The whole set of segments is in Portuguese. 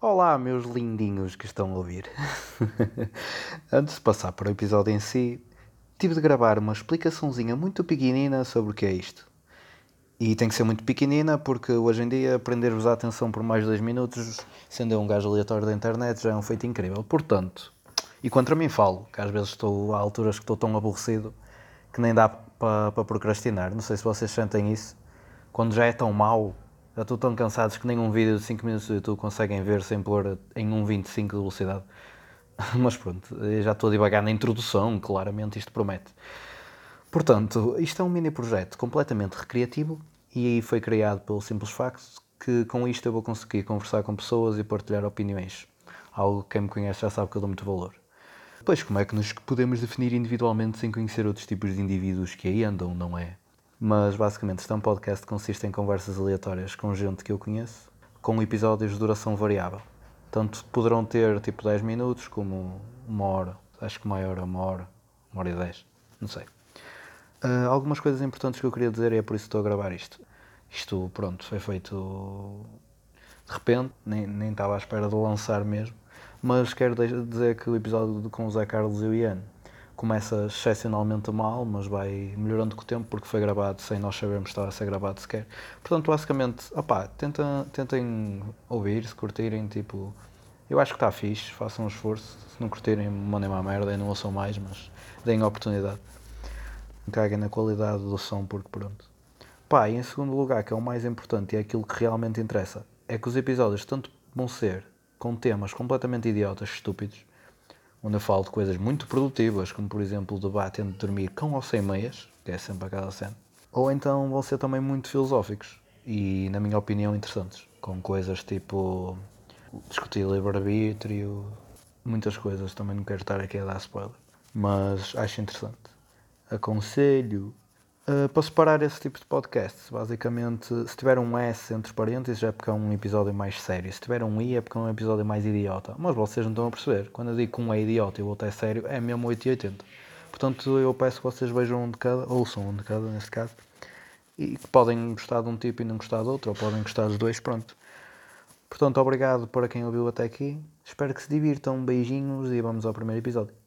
Olá, meus lindinhos que estão a ouvir. Antes de passar para o episódio em si, tive de gravar uma explicaçãozinha muito pequenina sobre o que é isto. E tem que ser muito pequenina porque hoje em dia prender-vos a atenção por mais 2 minutos, sendo um gajo aleatório da internet, já é um feito incrível. Portanto, e contra mim falo, que às vezes estou a alturas que estou tão aborrecido que nem dá para pa procrastinar. Não sei se vocês sentem isso. Quando já é tão mau, já estou tão cansados que nem um vídeo de 5 minutos do YouTube conseguem ver sem pôr em 1.25 de velocidade. Mas pronto, já estou a devagar na introdução, claramente isto promete. Portanto, isto é um mini projeto completamente recreativo e foi criado pelo simples facto que com isto eu vou conseguir conversar com pessoas e partilhar opiniões. Algo que quem me conhece já sabe que eu dou muito valor. Pois, como é que nos podemos definir individualmente sem conhecer outros tipos de indivíduos que aí andam, não é? Mas basicamente este é um podcast que consiste em conversas aleatórias com gente que eu conheço, com episódios de duração variável. Tanto poderão ter tipo 10 minutos como uma hora, acho que maior é uma hora, uma hora e 10, não sei. Uh, algumas coisas importantes que eu queria dizer e é por isso que estou a gravar isto. Isto, pronto, foi feito de repente, nem, nem estava à espera de lançar mesmo, mas quero dizer que o episódio com o Zé Carlos e o Ian começa excepcionalmente mal, mas vai melhorando com o tempo porque foi gravado sem nós sabermos que estava a ser gravado sequer. Portanto, basicamente, opá, tentem, tentem ouvir, se curtirem, tipo, eu acho que está fixe, façam um esforço, se não curtirem, mandem-me a merda e não ouçam mais, mas deem a oportunidade caguem na qualidade do som, porque pronto. Pá, e em segundo lugar, que é o mais importante e é aquilo que realmente interessa, é que os episódios tanto vão ser com temas completamente idiotas, estúpidos, onde eu falo de coisas muito produtivas, como por exemplo o debate entre dormir com ou sem meias, que é sempre aquela cena, ou então vão ser também muito filosóficos e, na minha opinião, interessantes, com coisas tipo discutir livre-arbítrio, muitas coisas, também não quero estar aqui a dar spoiler, mas acho interessante aconselho. Uh, para separar esse tipo de podcasts, basicamente, se tiver um S entre parênteses é porque é um episódio mais sério, se tiver um I é porque é um episódio mais idiota. Mas vocês não estão a perceber. Quando eu digo que um é idiota e o outro é sério, é mesmo 880. Portanto, eu peço que vocês vejam um de cada, ouçam um de cada neste caso, e que podem gostar de um tipo e não gostar do outro, ou podem gostar dos dois, pronto. Portanto, obrigado para quem ouviu até aqui. Espero que se divirtam. Beijinhos e vamos ao primeiro episódio.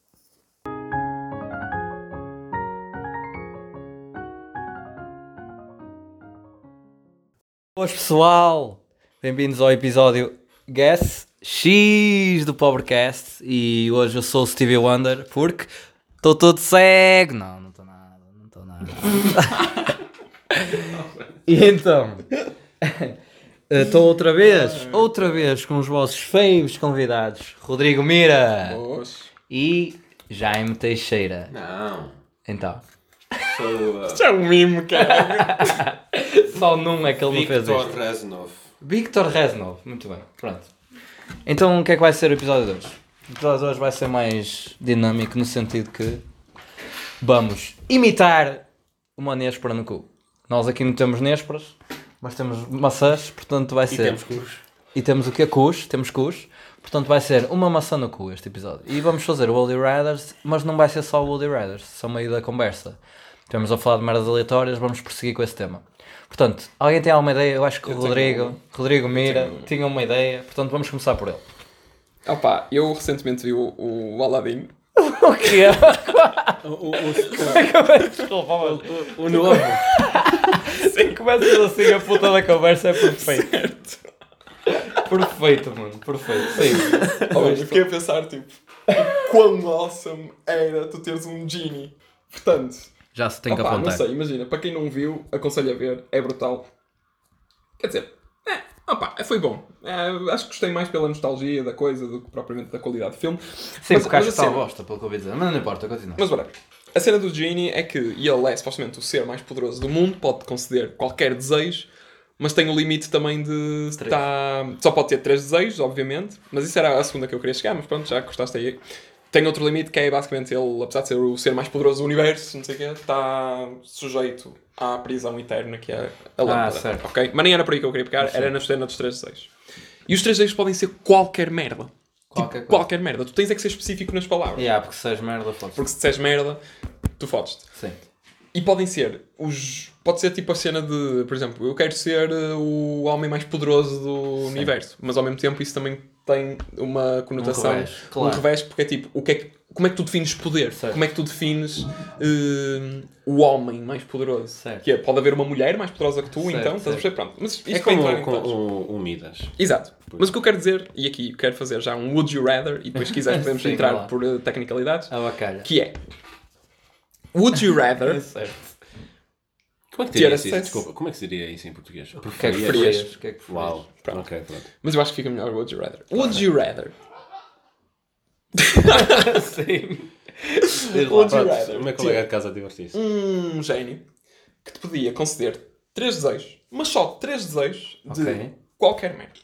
Boas pessoal, bem-vindos ao episódio Guess X do Pobrecast e hoje eu sou o Stevie Wonder porque estou todo cego. Não, não estou nada, não estou nada. e então, estou outra vez, outra vez com os vossos feios convidados, Rodrigo Mira Boas. e Jaime Teixeira. Não. Então, Sou Isto é um mimo, cara. Só num é que ele não fez Victor isto. Reznov. Victor Reznov, muito bem, pronto. Então o que é que vai ser o episódio de hoje? O episódio de hoje vai ser mais dinâmico no sentido que vamos imitar uma néspera no cu. Nós aqui não temos nésperas, mas temos maçãs, portanto vai E ser. temos cus. E temos o que? Cus, temos cus. Portanto vai ser uma maçã no cu este episódio. E vamos fazer o Woody Riders, mas não vai ser só o Woody Riders, só meio da conversa. Estamos a falar de merdas aleatórias, vamos prosseguir com esse tema. Portanto, alguém tem alguma ideia? Eu acho que o Eu tenho Rodrigo. Rodrigo Mira, tenho uma. tinha uma ideia. Portanto, vamos começar por ele. Opa, eu recentemente vi o, o Aladdin. O que é? O, Desculpa, mas o, o novo. se começas assim a puta da conversa é perfeito. Perfeito, mano, perfeito. Sim. Oh, eu fiquei a pensar, tipo, quão awesome era tu teres um genie. Portanto, Já se tem que opa, não apontar. sei, imagina, para quem não viu, aconselho a ver, é brutal. Quer dizer, é, opa, foi bom. É, acho que gostei mais pela nostalgia da coisa do que propriamente da qualidade do filme. Sim, Mas- porque acho que cena- bosta, pelo que eu ouvi dizer. Mas não importa, continua. Mas whatever. A cena do Genie é que ele é supostamente o ser mais poderoso do mundo, pode conceder qualquer desejo, mas tem o limite também de estar. Só pode ter três desejos, obviamente, mas isso era a segunda que eu queria chegar, mas pronto, já gostaste aí. Tem outro limite que é basicamente ele, apesar de ser o ser mais poderoso do universo, não sei o quê, está sujeito à prisão eterna que é a lâmpada. certo. Ok? Mas nem era por aí que eu queria pegar, era na cena dos três desejos. E os três desejos podem ser qualquer merda. Qualquer tipo, qualquer merda. Tu tens é que ser específico nas palavras. Yeah, porque se és merda, foda Porque se disseres merda, tu fodes-te. Sim. E podem ser os. Pode ser tipo a cena de, por exemplo, eu quero ser uh, o homem mais poderoso do universo, mas ao mesmo tempo isso também tem uma conotação, um revés, revés, claro. porque é tipo, o que é que, como é que tu defines poder? Certo. Como é que tu defines eh, o homem mais poderoso? Certo. Que é, pode haver uma mulher mais poderosa que tu, Certo, então, estás a perceber? Pronto. Mas isto É vai como entrar em com detalhes. o, o Midas. Exato. Mas o que eu quero dizer, e aqui quero fazer já um Would You Rather, e depois se quiseres podemos Sim, entrar por eh, tecnicalidades, bacalha. que é Would You Rather certo. Como é que Ter acesso- Desculpa, como é que se diria isso em português? O que é que Preferias? preferias? Que é que? Uau. Pronto. Ok, pronto. Mas eu acho que fica melhor Would You Rather. Would You Rather? Sim. Would You Rather? o meu colega de casa divertiu-se. Um gênio que te podia conceder três desejos, mas só três desejos de Ok. qualquer merda.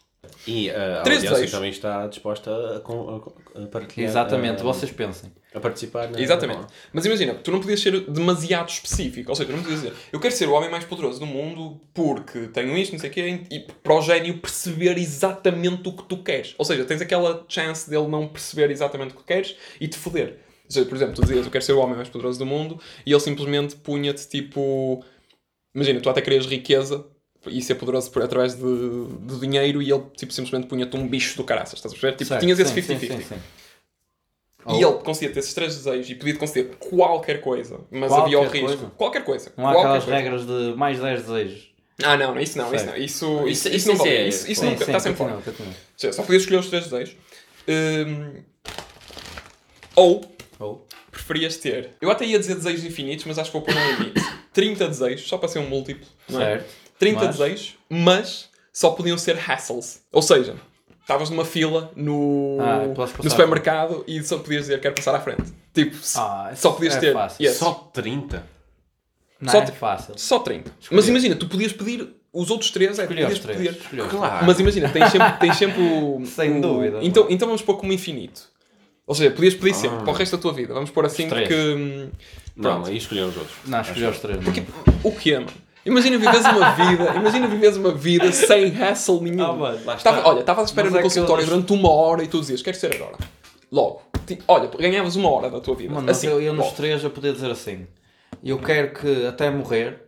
E uh, a Três audiência desejos. também está disposta a, com- a- a partilhar. Exatamente, a, vocês pensem. a participar. Na, Exatamente. Mas imagina, tu não podias ser demasiado específico. Ou seja, tu não podias dizer, eu quero ser o homem mais poderoso do mundo porque tenho isto, não sei o quê, e para o gênio perceber exatamente o que tu queres. Ou seja, tens aquela chance dele não perceber exatamente o que queres e te foder. Ou seja, por exemplo, tu dizias, eu quero ser o homem mais poderoso do mundo, e ele simplesmente punha-te tipo. Imagina, tu até querias riqueza e ser poderoso por, através de, de dinheiro, e ele tipo, simplesmente punha-te um bicho do caraças. Estás a perceber? Tipo, Certo, tinhas esse sim, sim, 50-50. sim, sim. E ele concedeu-te esses três desejos e podia-te conceder qualquer coisa, mas Qualquer havia o risco. coisa? Qualquer coisa. Não há qualquer aquelas coisa. regras de mais 10 desejos. Ah, não, não, isso não, isso não. Isso, isso, Isso- isso, isso não é- vale. Isso, isso Sim, nunca está sempre fora. só podias escolher os três desejos. Hum, ou Ou, preferias ter. Eu até ia dizer desejos infinitos, mas acho que vou pôr um limite. 30 desejos, só para ser um múltiplo. Não é? certo. 30 Mas- desejos, mas só podiam ser hassles. Ou seja, estavas numa fila no, Ah, passar no supermercado e só podias dizer quero passar à frente. Tipo, Ah, só podias é ter. fácil. Yes. Só 30. Não Só é fácil. Só 30. Mas imagina, tu podias pedir os outros três, é, podias três. pedir. Claro. Mas imagina, tens sempre, tens sempre o. Sem o- dúvida. Então, então vamos pôr como infinito. Ou seja, podias pedir sempre Ah. para o resto da tua vida. Vamos pôr assim Os três. porque. hum, Não, aí escolher os outros. Não, escolhi os três. Porque o que é, mano? Imagina viveres uma vida, imagina viveres uma vida sem hassle nenhum. Ah, mano, lá está. Tava, olha, estavas à espera Mas no é que consultório eu- durante uma hora e tu dizias, quero ser agora. Logo. Ti- Olha, ganhavas uma hora da tua vida. Mano, mas assim, eu, eu nos três eu podia dizer assim. Eu quero que até morrer,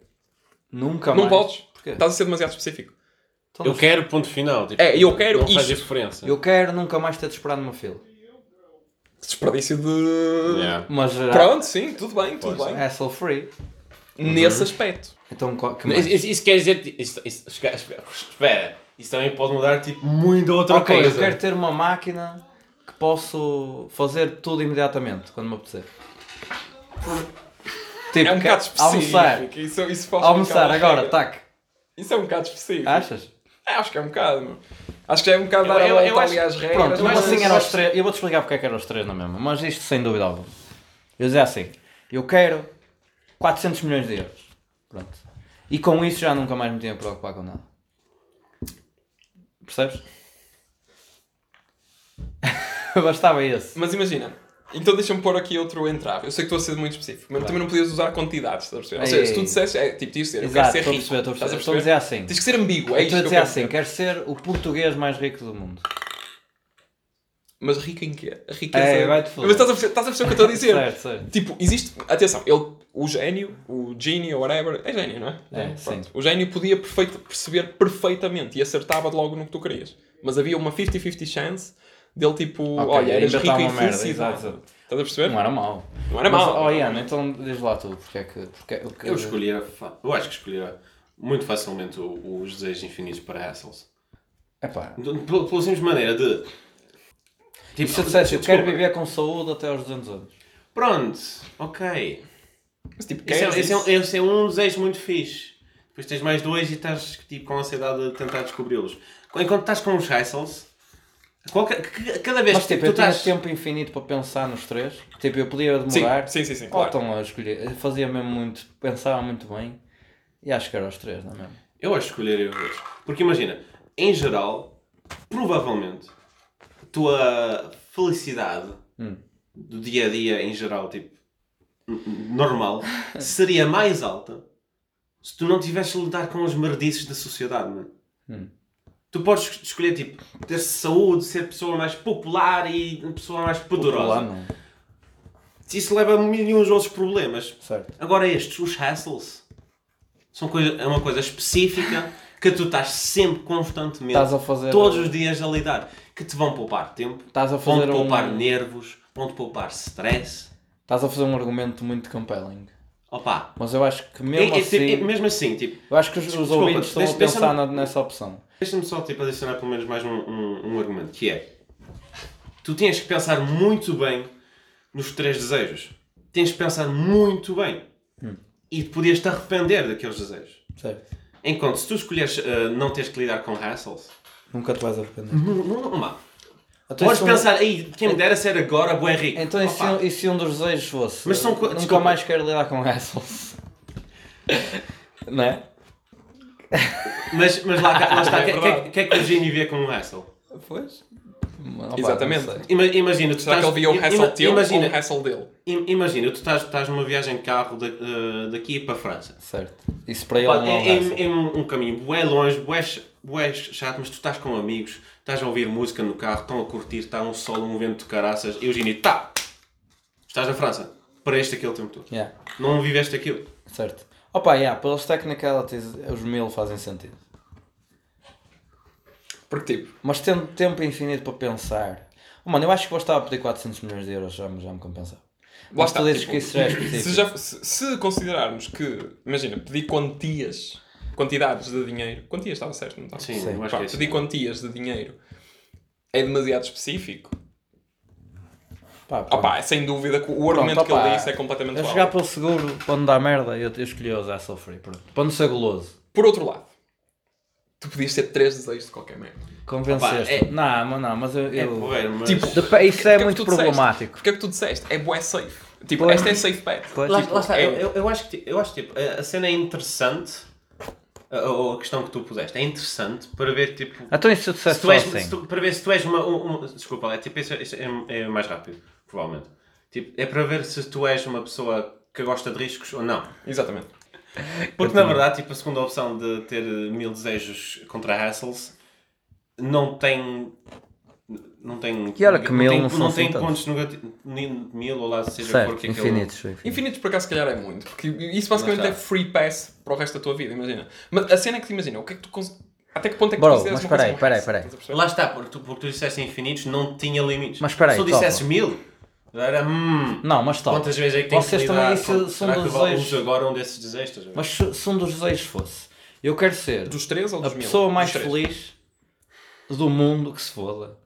nunca Não mais. podes. Porquê? Estás a ser demasiado específico. Então, Eu quero ponto final. Tipo, É, eu quero Não faz isto. diferença. eu quero nunca mais ter de esperar numa fila. Desperdício de. Yeah. Mas Pronto, sim, tudo bem, tudo Pois. bem. hassle free. Nesse aspecto. Então qual- que mais? Isso, isso- quer dizer. que- Isso, isso, espera. Isso também pode mudar tipo muito outra ok, coisa. eu quero ter uma máquina que posso fazer tudo imediatamente quando me apetecer. Tipo, É um bocado específico. almoçar. Isso, isso pode Almoçar agora, tac. Isso é um bocado específico. Achas? É, acho que é um bocado, meu. Acho que já é um bocado Eu- dar a eu- volta eu acho- ali às regras. Pronto, eu mas assim eu eram os três. Eu vou-te explicar porque é que eram os três na mesma, mas isto sem dúvida alguma. Eu dizia assim: eu quero 400 milhões de euros. Pronto. E com isso já nunca mais me tinha a preocupar com nada. Percebes? Bastava esse. Mas imagina, então deixa-me pôr aqui outro entrave. Eu sei que estou a ser muito específico, mas também não podias usar quantidades, estás a perceber? Ou seja, se tu dissesse, é, tipo, tinhas de dizer, eu Exato, quero ser rico. estou a perceber. Estou a dizer assim. Tens que ser ambíguo, é Eu estou a que dizer quero assim: quero ser o português mais rico do mundo. Mas rico em quê? A riqueza... É, vai-te mas estás a, perceber, estás a perceber o que eu estou a dizer? certo, certo. Tipo, existe. Atenção, ele, o gênio, o genie ou whatever, é gênio, não é? É. O gênio podia perfeito, perceber perfeitamente e acertava logo no que tu querias. Mas havia uma 50-50 chance dele, tipo, Ok, olha, eras rico está em uma merda, felicidade. exato, exato. Estás a perceber? Não era mau. Não era mau. Oh, Ian, então diz lá tu, porque é que. Porque, é- que- Eu escolhia. Eu acho que escolhia muito facilmente os desejos infinitos para hassles. Epá, Pela, pela simples maneira de. E Tipo, se eu dissesse, eu quero viver com saúde até aos 200 anos. Pronto, ok. Mas, tipo, Esse é, esse, é, isso? esse é um desejo muito fixe. Depois tens mais dois e estás tipo, com ansiedade de tentar descobri-los. Enquanto estás com os qualquer, c- cada vez Mas que tipo, tu eu tinha estás. tempo infinito para pensar nos três. Tipo, eu podia Sim, demorar. sim, sim, sim, Ou claro. então a escolher. Eu fazia mesmo muito. Pensava muito bem. E acho que era os três, não é mesmo? Eu acho que escolheria os dois. Porque imagina, em geral, provavelmente, a tua felicidade Hum. do dia a dia, em geral, tipo, normal, seria mais alta se tu não tivesses de lidar com os merdices da sociedade, mano. Hum. Tu podes es- escolher, tipo, ter saúde, ser pessoa mais popular e pessoa mais poderosa. Não. Isso leva a milhões de outros problemas. Certo. Agora estes, os hassles, são coisa, é uma coisa específica que tu estás sempre, constantemente, Estás a fazer. todos os dias a lidar. que te vão poupar tempo, Estás a vão fazer te poupar um... nervos, vão te poupar stress. Estás a fazer um argumento muito compelling. Opa, Mas eu acho que é- mesmo é- assim... é- mesmo assim, tipo, Eu acho que os, os Desculpa, ouvintes estão a pensar na- nessa opção. deixa-me só tipo, adicionar pelo menos mais um, um, um argumento, que é, tu tens que pensar muito bem nos três desejos. Tens que pensar muito bem. Hum. E podias-te arrepender daqueles desejos. Certo. Enquanto se tu escolheres eh, não teres que lidar com hassles, Nunca te vais arrepender. não, não, não, Então, Podes isso- pensar, aí, quem me dera ser agora bué rico. Então, e um- e se um dos desejos fosse? Mas são Nunca desculpa. mais quero lidar com hassles. não é? Mas, mas lá, lá está, o É que, que, que é que o Gini vê como um hassle? Pois. Exatamente. Ima- Imagina, tu Será que estás... ele via o hassle teu ou imagina, o hassle dele? im- imagina, tu estás, estás numa viagem de carro da- eh, daqui para a França. Certo. Isso para ele Pá, não é um é, hassle. é- é um um caminho bué longe, bué, ch- bué chato, mas tu estás com amigos, estás a ouvir música no carro, estão a curtir, está um sol, um vento de caraças, e o Gini, tá! Estás na França, para este aquele tempo todo. Yeah. Não viveste aquilo. Certo. Opa, yeah, pelas technicalities, os mil fazem sentido. Porque tipo, Mas tendo tempo infinito para pensar. Oh, mano, eu acho que vou estar a pedir 400 milhões de euros, já, me- já me compensava. lá Mas está. tu dizes tipo, que isso já é se, já- se- se considerarmos que, imagina, pedir quantias, quantidades de dinheiro, quantias estava certo, não estava? Sim, Sim. eu acho Pá, que é pedir quantias de dinheiro é demasiado específico. Pá, pronto. Opa, sem dúvida que o argumento que opa, ele disse é completamente válido. jogar pelo seguro, para não dar merda, eu, eu escolhi os hassle free. Pronto. Para não ser goloso. Por outro lado, tu podias ter três desejos de qualquer merda. Convenceste. Opa, é- Não, mas não, mas eu. É mas... Tipo, Depe- isso Porque é que muito problemático. Porque é que tu disseste? É bué safe. Tipo, Pois. esta é safe bet. Pois. Lá, Tipo, lá está, é- eu, eu, eu acho que, eu acho que tipo, a cena é interessante, a, a- questão que tu puseste, é interessante para ver tipo. Então se Se tu és, assim? se tu- para ver se tu és uma. um- uma- desculpa, é, tipo, isso, é- isso é, é mais rápido, provavelmente. Tipo, é para ver se tu és uma pessoa que gosta de riscos ou não. Exatamente. Porque na verdade, tipo, a segunda opção de ter mil desejos contra hassles não tem. Não tem. E olha que não mil tem, não são não tem pontos negativos. Mil ou lá seja Certo, que aquele- infinitos. infinitos. Infinitos, por acaso, se calhar é muito. Porque isso basicamente é free pass para o resto da tua vida, imagina. Mas a cena é que te imagina, o que é que tu cons... Até que ponto é que Bro, tu mas peraí, um peraí, peraí. A? Lá está, porque tu, porque tu disseste infinitos, não tinha limites. Mas espera aí, Se tu dissesse topa. mil, era hum. Não, mas top. Quantas vezes é que tem Vocês que também lidar com- são Será que dos desejos. agora um desses desejos? a? Mas se, se um dos desejos fosse, eu quero ser Dos três ou a dos mil? pessoa mais feliz do mundo que se foda.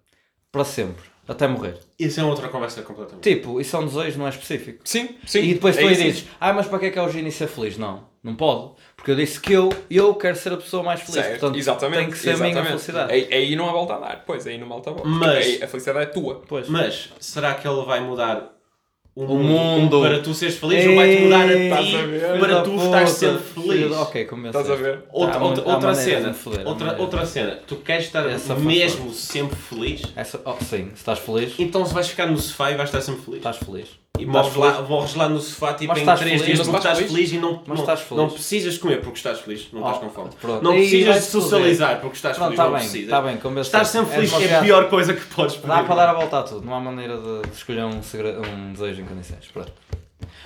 Para sempre. Até morrer. Isso é outra conversa completamente. Tipo, isso é um desejo, não é específico. Sim, sim. e depois é tu aí isso. dizes, ah, mas para que é que é o Gini ser feliz? Não, não pode. Porque eu disse que eu, eu quero ser a pessoa mais feliz. Certo, Portanto, exatamente. tem que ser a minha exatamente. felicidade. Aí, aí não há volta a dar. Pois, aí não há volta a dar. Mas- aí a felicidade é tua. Pois. Mas será que ele vai mudar o, O mundo. para tu seres feliz ou vai-te mudar a ti estás a para tu puta, sempre feliz? Ok, convenceste. Estás a ver? Outra, Há outra, outra cena, foder, outra, outra cena, tu queres estar Essa mesmo sempre feliz, Essa, oh, sim, se estás feliz, então se vais ficar no sofá e vais estar sempre feliz. estás feliz. E Estás morres lá, morres lá no sofá tipo em estás 3 feliz, dias porque estás estás feliz e não, não, estás feliz. não precisas comer porque estás feliz, não estás Oh, com fome. pronto. Não precisas de socializar porque estás feliz, está não bem, precisas. está bem. Estar sempre É feliz é a pior coisa que podes pedir. Dá para dar a volta a tudo, não há maneira de escolher um, um desejo em condições. Pronto.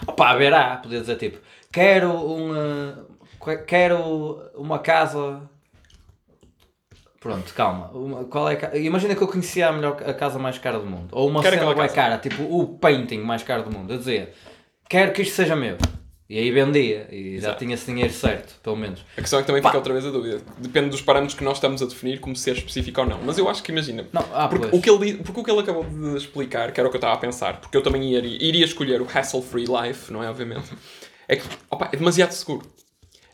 Opa, a ver, há, podia dizer tipo, quero um. eh, quero uma casa. Pronto, calma. Uma- qual é a Imagina que eu conhecia a, melhor, a casa mais cara do mundo. Ou uma Quero cena bem cara, tipo o painting mais caro do mundo. Eu dizia, quero que isto seja meu. E aí vendia. E já Exato. tinha esse dinheiro certo, pelo menos. A questão é que também Pá. fica outra vez a dúvida. Depende dos parâmetros que nós estamos a definir como ser específico ou não. Mas eu acho que imagina. Não, ah, porque, pois. o que ele, porque o que ele acabou de explicar, que era o que eu estava a pensar, porque eu também iria, iria escolher o hassle-free life, não é? Obviamente. É que opa, é demasiado seguro.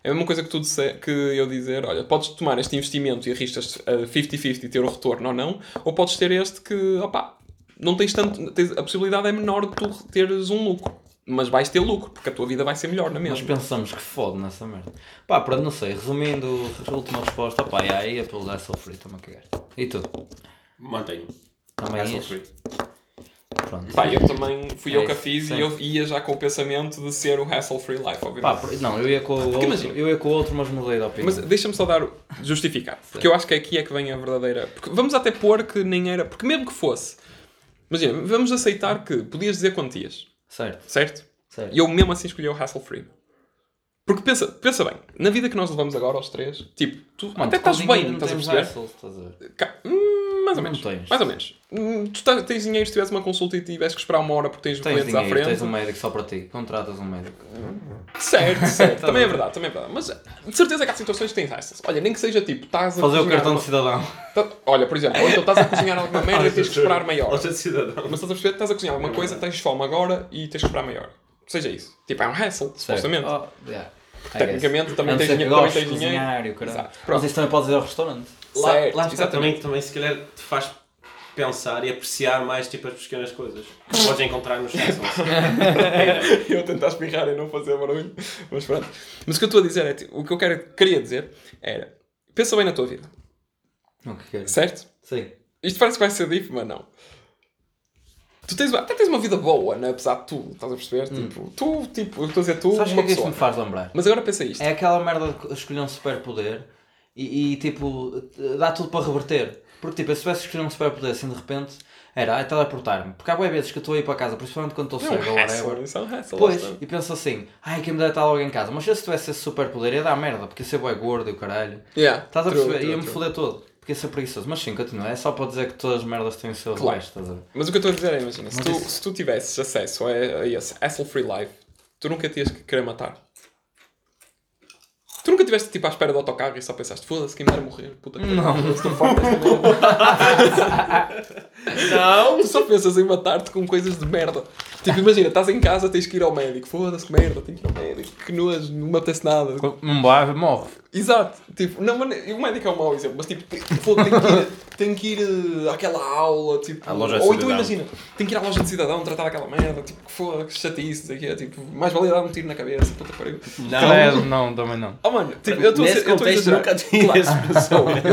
É a mesma coisa que, tu disse, que eu dizer, olha, podes tomar este investimento e arriscas a 50-50 e ter o retorno ou não, ou podes ter este que, opa, não tens tanto, tens- a possibilidade é menor de tu teres um lucro. Mas vais ter lucro, porque a tua vida vai ser melhor na Nós mesma. pensamos que fode nessa merda. Pá, pronto, não sei. Resumindo, a última resposta, pá, e aí é pelo Hassle Free, estou-me a cagar. E tu? Mantenho. Também ias? free. Pronto. Pá, eu também fui É eu que a fiz sim. e eu ia já com o pensamento de ser o hassle-free life, obviamente. Pá, não, eu ia com o outro, imagina. eu ia com o outro, mas mudei de opinião. Mas deixa-me só dar, justificar, porque eu acho que aqui é que vem a verdadeira. Porque vamos até pôr que nem era. Porque mesmo que fosse, imagina, vamos aceitar que podias dizer quantias, Certo, certo? certo. E eu mesmo assim escolhi o hassle-free. Porque pensa, pensa bem, na vida que nós levamos agora aos três, tipo, tu Mano, até estás bem, estás a perceber? hassles, estás a Hum, Mais ou menos. tens. Mais ou menos. Hum, Tu tá- tens dinheiro se tivesse uma consulta e tivesse que esperar uma hora porque tens, Tens clientes à dinheiro, frente. tens um médico só para ti. Contratas um médico. Certo, certo. Tá também é verdade, também é verdade. Mas de certeza que há situações que tens essas. Olha, nem que seja tipo, estás a Fazer o cartão uma- de cidadão. Tá- Olha, por exemplo, ou então estás a cozinhar alguma merda e tens que esperar meia hora. Cidadão. Mas estás a perceber? Estás a cozinhar alguma coisa, tens fome agora e tens que esperar meia hora. Seja isso. Tipo, é um hassle, supostamente. Oh, yeah. Tecnicamente, também tens dinheiro- também tens de dinheiro. Mas Pronto. isso também podes ir ao restaurante. Lá, Certo, lá está, também, também se calhar te faz pensar e apreciar mais tipo as pequenas coisas que podes encontrar nos Simpsons. eu tentar espirrar e não fazer barulho. Mas pronto. Mas o que eu estou a dizer é, tipo, o que eu quero, queria dizer era, pensa bem na tua vida, O que queres? certo? Sim. Isto parece que vai ser diff, mas não. Tu tens, uma- até tens uma vida boa, né? apesar de tu, estás a perceber? Tipo, tu, tipo, eu estou a dizer tu, Sabes o que uma é que isto me faz lembrar? Mas agora pensa isto. É aquela merda de escolher um superpoder e, e, tipo, dá tudo para reverter. Porque tipo, se tivesse escolhido um superpoder assim de repente, era ai, teleportar-me. Porque há boas vezes que eu estou a ir para casa, principalmente quando estou É cego ou whatever. é. Pois, e penso assim, ai, quem me deve estar logo em casa. Mas se eu tivesse esse superpoder ia dar merda, porque ia ser bué gordo e o caralho. Yeah, Estás a true, perceber? Ia-me foder todo. Porque ser preguiçoso. Mas sim, continua. É só para dizer que todas as merdas têm o seu Claro. estás a ver? Mas o que eu estou a dizer é, imagina, se tu, isso- se tu tivesses acesso a, a esse hassle-free life, tu nunca tinhas que querer matar. Tu nunca estiveste tipo à espera do autocarro e só pensaste, foda-se, quem me dera morrer, puta que Não. pariu, estou merda. Não! Tu só pensas em matar-te com coisas de merda. Tipo, imagina, estás em casa, tens que ir ao médico, foda-se, que merda, tenho que ir ao médico, que nojo, não me apetece nada. Não vai, morre. Exato, tipo, não, mas o médico é um mau exemplo, mas tipo, tem, foda, tem que ir, tem que ir eh, àquela aula, tipo, À loja de ou então imagina, tem que ir à loja de cidadão tratar aquela merda, tipo, que foda, que chatice, não o quê, tipo, mais valia dar um tiro na cabeça, puta pariu. Credo, não, também não. Oh mano, tipo, eu estou a exagerar. nunca tinha Claro. essa pessoa.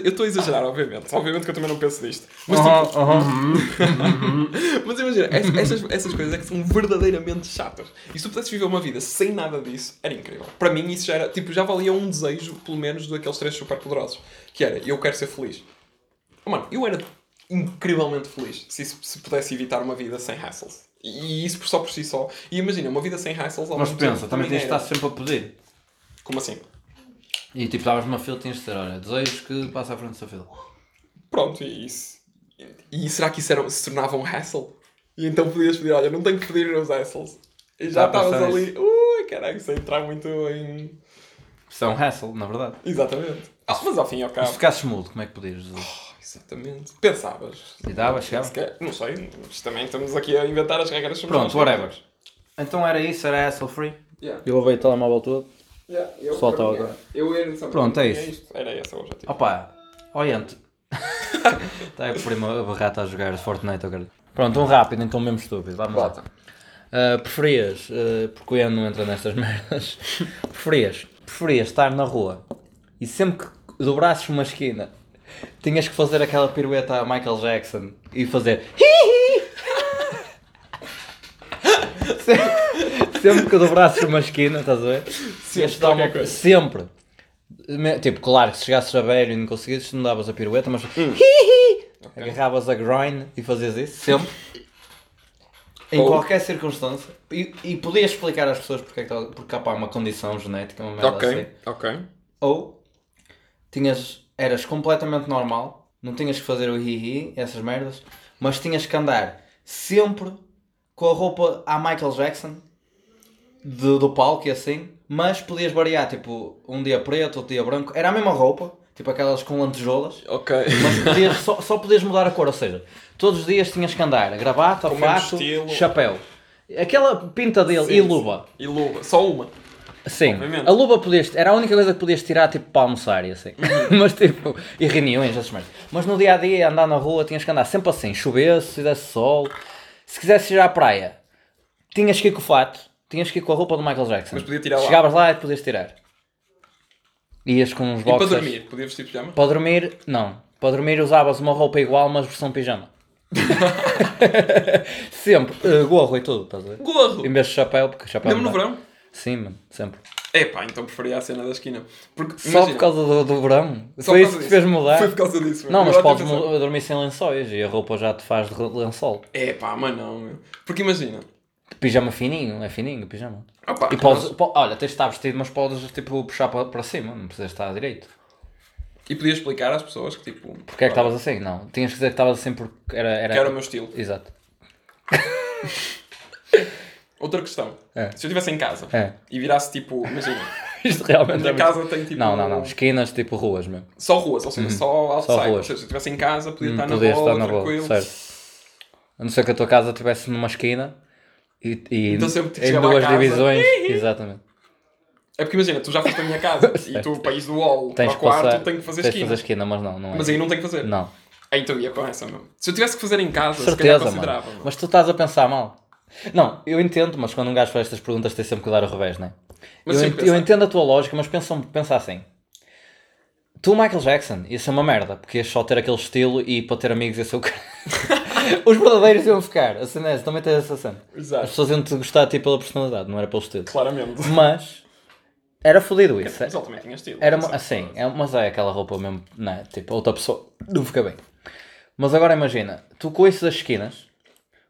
Eu estou- a exagerar, obviamente. Obviamente que eu também não penso nisto. Mas, tipo, Aham, aham. mas imagina, ess- essas, essas coisas é que são verdadeiramente chatas. E se tu pudesses viver uma vida sem nada disso, era incrível. Para mim, isso já era, tipo, já valia um desejo, pelo menos, daqueles três super poderosos. Que era, eu quero ser feliz. Oh, mano, eu era incrivelmente feliz se, se pudesse evitar uma vida sem hassles. E isso só por si só. E imagina, uma vida sem hassles Mas pensa, também tens de estar sempre a pedir. Como assim? E tipo, estavas numa fila, tinhas de dizer, olha, desejo que passe à frente da fila. Pronto, e isso. E será que isso era, se tornava um hassle? E então podias pedir, olha, não tenho que pedir os hassles. E já estavas ali, ui, caralho, isso aí entrar muito em. Isso é um hassle, na verdade. Exatamente. Ah, mas ao fim e ao E cabo. se ficasses mudo, como é que podias dizer? Exatamente. Pensavas. E dava, chegava? Se Não sei, mas também estamos aqui a inventar as regras sobre Pronto, whatever. Então era isso, era hassle free. Yeah. Eu levei o telemóvel todo. Yeah, eu, Pessoal, para tá agora. Eu era, só Pronto, é isso. Era esse o objetivo. Opa, olhante. Está a prima a barrata a jogar Fortnite agora. Pronto, um rápido, então mesmo estúpido. Vamos lá. Bota. Uh, preferias, uh, porque o Ian não entra nestas merdas, preferias, preferias estar na rua e sempre que dobrasses uma esquina tinhas que fazer aquela pirueta a Michael Jackson e fazer sempre, sempre que dobrasses uma esquina, estás a ver? Dar uma- sempre. Tipo, claro que se chegasses a velho e não conseguisses, não davas a pirueta, mas agarravas a groin e fazias isso, sempre. Em Ou- qualquer circunstância. E, e podias explicar às pessoas porque, é que tá- porque há uma condição genética, uma merda Ok, assim. ok. Ou tinhas, eras completamente normal, não tinhas que fazer o hi-hi, essas merdas, mas tinhas que andar sempre com a roupa à Michael Jackson do, do palco e assim, mas podias variar, tipo, um dia preto, outro dia branco, era a mesma roupa, tipo aquelas com lantejoulas, Ok. mas podias, só, só podias mudar a cor, ou seja, todos os dias tinhas que andar gravata, Com fato, chapéu. Aquela pinta dele Sim, e sim. luva. E luva. Só uma. Sim, Obviamente. a luva podias, era a única coisa que podias tirar tipo para almoçar e assim. Uhum. Mas tipo, e reuniões, essas merdas. Mas no dia a dia, andar na rua, tinhas que andar sempre assim, chovesse, se desse sol. Se quisesse ir à praia, tinhas que ir com o fato, tinhas que ir com a roupa do Michael Jackson. Mas podia tirar lá. Chegavas lá e podias tirar. Ias com uns E para boxers. dormir? Podia vestir pijama? Para dormir, não. Para dormir usavas uma roupa igual, mas versão pijama. sempre, eh, gorro e tudo, estás a ver? Gorro! Em vez de chapéu, porque chapéu. Mesmo não no dá. verão? Sim, mano, sempre. Epá, então preferia a cena da esquina. Porque, Só imagina, por causa do, do verão. só Foi isso que disso. fez mudar. Foi por causa disso. Não, meu. mas podes mu- dormir sem lençóis e a roupa já te faz de lençol. Epá, mas não, meu. Porque imagina. Pijama fininho, é fininho o pijama. Opá, E podes, po- olha, tens de estar vestido, mas podes tipo puxar para, para cima, não precisas estar direito. E podias explicar às pessoas que tipo. Porque é que estavas assim? Não. Tinhas que dizer que estavas assim porque era. era... Que era o meu estilo. Exato. Outra questão. É. Se eu estivesse em casa É. e virasse tipo, imagina, Isto realmente a minha é muito- casa tem tipo. Não, não, não. Esquinas tipo ruas mesmo. Só ruas, ou seja, só outside. ruas. Ou seja, se eu estivesse em casa, podia Hum, estar na boa, estar na tranquilo. certo. A não ser que a tua casa estivesse numa esquina e, e Então em duas divisões. Exatamente. É porque imagina, tu já foste à minha casa e tu, para ir do para Tens o que quarto, passar. tenho que fazer tens que esquina. fazer esquina, mas não, não é. Mas aí não tenho que fazer. Não. Aí então ia com essa, meu. Se eu tivesse que fazer em casa, se calhar Certeza, mano. considerava. meu. Mas tu estás a pensar mal. Não, eu entendo, mas quando um gajo faz estas perguntas tem sempre que dar o revés, não é? Mas eu, ent- eu entendo a tua lógica, mas pensa, pensa assim. Tu, Michael Jackson, ia ser uma merda, porque ias só ter aquele estilo e para ter amigos ia ser o cara. Os verdadeiros iam ficar. A cena é também tens essa cena. As Exato. pessoas iam-te gostar tipo, pela personalidade, não era pelo estilo. Claramente. Mas era fodido isso. Mas ele também tinha estilo. Era uma- assim, é, mas é aquela roupa mesmo, não é? Tipo, outra pessoa não fica bem. Mas agora imagina, tu com isso das esquinas,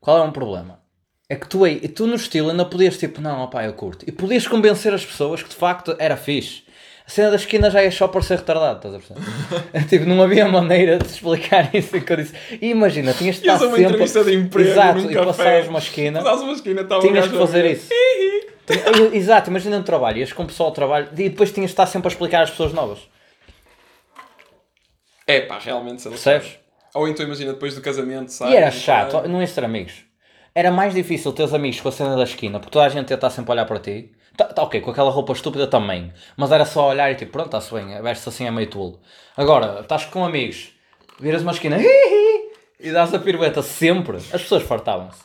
qual é um problema? É que tu aí, tu no estilo ainda podias tipo, não, opá, eu curto. E podias convencer as pessoas que de facto era fixe. A cena da esquina já é só por ser retardado, estás a perceber? tipo, não havia maneira de explicar isso que eu disse. E imagina, tinhas de estar a uma sempre... entrevista de emprego Exato, e café. passares uma esquina. Passares uma esquina, estava Tinhas que fazer isso. Exato, imagina no trabalho, ias com o pessoal ao trabalho e depois tinhas de estar sempre a explicar às pessoas novas. É pá, realmente. lá. Percebes? Ou então imagina depois do casamento, sai. E era chato, não ias ter amigos. Era mais difícil teres amigos com a cena da esquina, porque toda a gente ia estar sempre a olhar para ti. Tá, tá ok, com aquela roupa estúpida também. Mas era só olhar e tipo, pronto, está-se bem, veste assim é meio tolo. Agora, estás com amigos, viras uma esquina, hi, hi, e dás a pirueta sempre, as pessoas fartavam-se.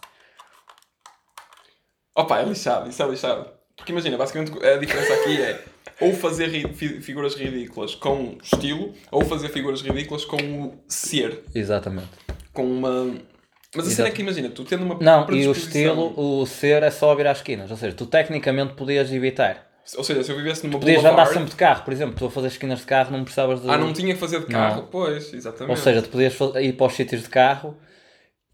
Opa, é lixado, isso é lixado. Porque imagina, basicamente a diferença aqui é ou fazer ri- fi- figuras ridículas com estilo, ou fazer figuras ridículas com o ser. Exatamente. Com uma. Mas a cena é que imagina, tu tendo uma. Não, e o estilo, o ser é só virar esquinas. Ou seja, tu tecnicamente podias evitar. Ou seja, se eu vivesse numa Podias boulevard... andar sempre de carro, por exemplo, tu a fazer esquinas de carro não precisavas de. Ah, não tinha que fazer de carro? Não. Pois, exatamente. Ou seja, tu podias ir para os sítios de carro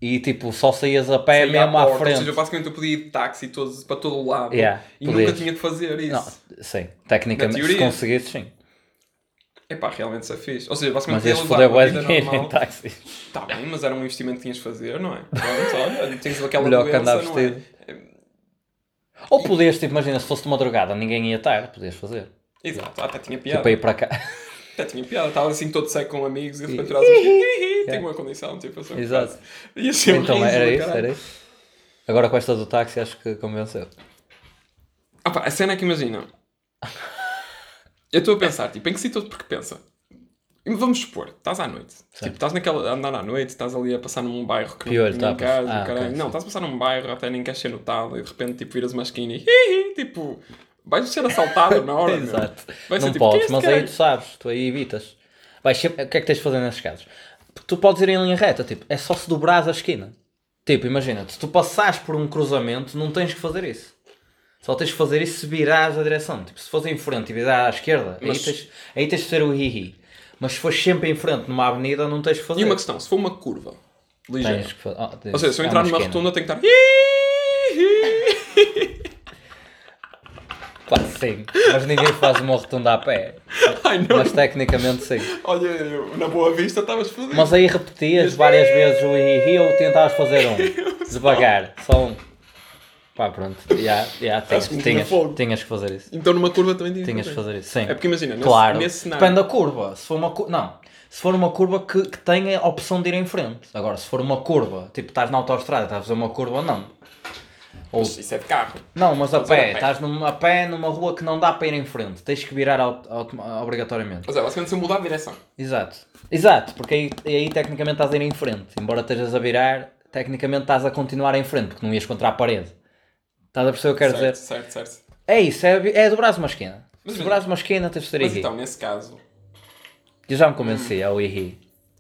e tipo só saías a pé Saía mesmo à à porta, frente. Ou seja, basicamente eu podia ir de táxi todos, para todo o lado Yeah, e podias. nunca tinha que fazer isso. Não, sim, tecnicamente, se conseguisses, sim. Epá, realmente isso é fixe. Ou seja, basicamente Mas foder levar bué uma vida dinheiro em táxi. Tá bem, mas era um investimento que tinhas de fazer, não é? Pronto, olha, tens aquela Melhor que doença, andar não vestido. é? Ou podias, tipo, imagina, se fosse de madrugada, ninguém ia estar, podias fazer. Exato, até tinha piada. Tipo, ir para cá. Até tinha piada. Estava assim todo seco com amigos e de repente assim, tenho uma condição, tipo assim. Exato. Ser um Então riso era isso, era isso. Agora com esta do táxi acho que convenceu. Ah pá, a cena é que imagina. Eu estou a pensar, tipo, em que sítio porque pensa. Vamos supor, estás à noite. Tipo, estás naquela, a andar à noite, estás ali a passar num bairro que Piolho, não tem casa, Ah, caralho. ok, não, sim. estás a passar num bairro, até nem queres ser notado e de repente tipo viras uma esquina e hi, hi, tipo, vais ser assaltado na hora. Exato. Vai Não tipo, "Quem é podes, este mas aí caralho?" tu sabes, tu aí evitas. Vais sempre- o que é que tens de fazer nesses casos? Tu podes ir em linha reta, tipo, é só se dobrares a esquina. Tipo, imagina, se tu passares por um cruzamento, não tens que fazer isso. Só tens que fazer isso se virares a direção. Tipo, se fores em frente e virar à esquerda, Mas- aí, tens, aí tens de ser o hihi. Mas se fores sempre em frente numa avenida, não tens que fazer. E uma questão, se for uma curva ligeira. Tens tens- Ou seja, se eu há entrar uma numa esquina. rotunda, tenho que estar. "Hi, hi". Pá, sim, mas ninguém faz uma rotunda a pé. Ai não, Mas tecnicamente sim. olha, eu, na boa vista estavas fodido. Mas aí repetias várias vezes o hihi ou tentavas fazer um. Devagar, só um. Pá, pronto. Já, já, tinhas, que tinhas, tinhas que fazer isso. Então numa curva também tinha que Tinhas que fazer. isso, sim. É porque imagina, nesse, Claro, nesse cenário. depende da curva. Se for uma curva, não. Se for uma curva que, que tenha a opção de ir em frente. Agora, se for uma curva, tipo, estás na autostrada, estás a fazer uma curva, não. Ou, Isso é de carro. não, mas a Fazer a pé, pé. estás numa, a pé numa rua que não dá para ir em frente. Tens que virar auto- auto- obrigatoriamente. Mas é, basicamente se eu mudar de direção. Exato. Exato, porque aí, aí tecnicamente estás a ir em frente. Embora estejas a virar, tecnicamente estás a continuar em frente, porque não ias contra a parede. Estás a perceber o que eu quero certo, dizer? certo, certo. É isso, é, é dobrares uma esquina. Mas dobrares uma esquina, tens de ser Mas então, nesse caso. Eu já me convenci, é o ihi.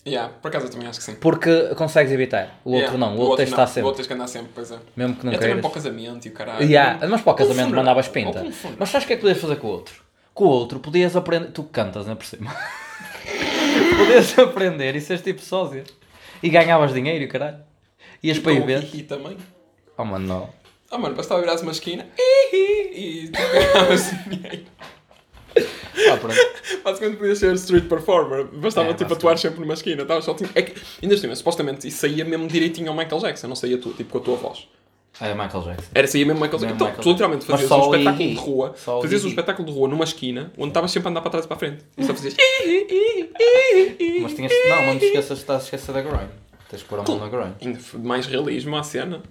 Yeah, por acaso eu também acho que sim. Porque consegues evitar. O outro Yeah, não, o outro tens de estar sempre. O outro tens que andar sempre, pois é. Mesmo que não é também queiras. para o casamento e o caralho. Yeah, mas para o casamento mandavas pinta. para. Mas sabes o que é que podias fazer com o outro? Com o outro podias aprender. Tu cantas, não é por cima? podias aprender e seres tipo sósia. E ganhavas dinheiro, e caralho. Ias para ir o ver. hihi também. Oh mano, não. Ah, mano, bastava virares uma esquina e tu ganhavas dinheiro. Ah, pronto. Basicamente podias ser street performer. Bastava É, tipo atuar sempre numa esquina. Tava só, tipo, é que, ainda assim, supostamente isso saía mesmo direitinho ao Michael Jackson, não saía tu, tipo com a tua voz. É Michael Jackson. Era saía mesmo Michael Jackson. Então, Michael tu literalmente. Mas fazias um espetáculo de rua. Só Fazias um espetáculo de rua numa esquina onde estavas sempre a andar para trás e para a frente. E só fazias. Mas tinhas. Não, não te esqueças, estás a esquecer da grind. Tens que pôr a mão na grind. Mais realismo à cena.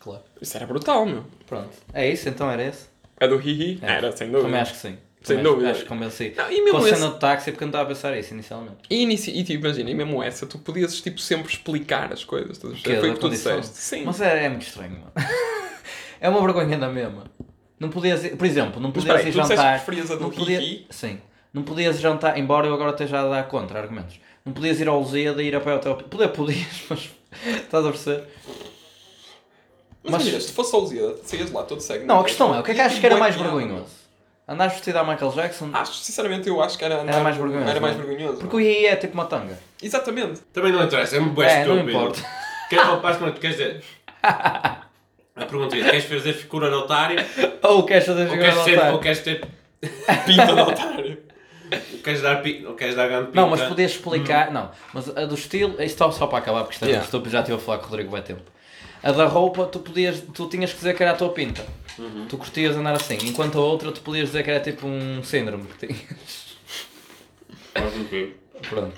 Claro. Isso era brutal, meu. Pronto. É isso, então era esse? É do hihi? É. Era, sem dúvida. Também acho que sim. Sem Também dúvida. Acho que. Não, e mesmo Com a esse- cena do táxi, porque eu não estava a pensar isso inicialmente. E, inici... e tipo, imagina, e mesmo essa, tu podias tipo, sempre explicar as coisas. perceber? Que é Foi o que tu disseste. Sim. Mas é, é muito estranho, mano. é uma vergonha na mesma. Não podias ir, por exemplo, não Mas podias aí, ir tu jantar. preferias a do não podia-? Sim. Não podias jantar, embora eu agora esteja a dar contra argumentos. Não podias ir ao Lusíada e ir a pé até ao. Poder, podias, mas. Estás a perceber? Mas, Mas- se fosse a Lusíada, saías lá todo cego. Não, a questão é, o que é que achas que era mais Bué piada. vergonhoso? Andares vestido a Michael Jackson? Acho, sinceramente, eu acho que era, Era mais vergonhoso, Era mais não é? vergonhoso. Porque o II é tipo uma tanga. Exatamente. Também não interessa, é muito bem É, não estúpido. importa. Que, oh, basicamente, queres dizer... A pergunta é, queres fazer figura de otário Ou queres fazer queres, ao ser, otário? ou queres ter... Pinta de otário. Ou queres dar, pi- queres dar grande pinta? Não, mas podias explicar. Não, mas a do estilo. Isto só- só para acabar, porque isto é Yeah. estúpido, já estive a falar com o Rodrigo há tempo. A da roupa, tu, podias, tu tinhas que dizer que era a tua pinta. Tu curtias andar assim. Enquanto a outra, tu podias dizer que era tipo um síndrome que tinhas. Mas não sei. Pronto.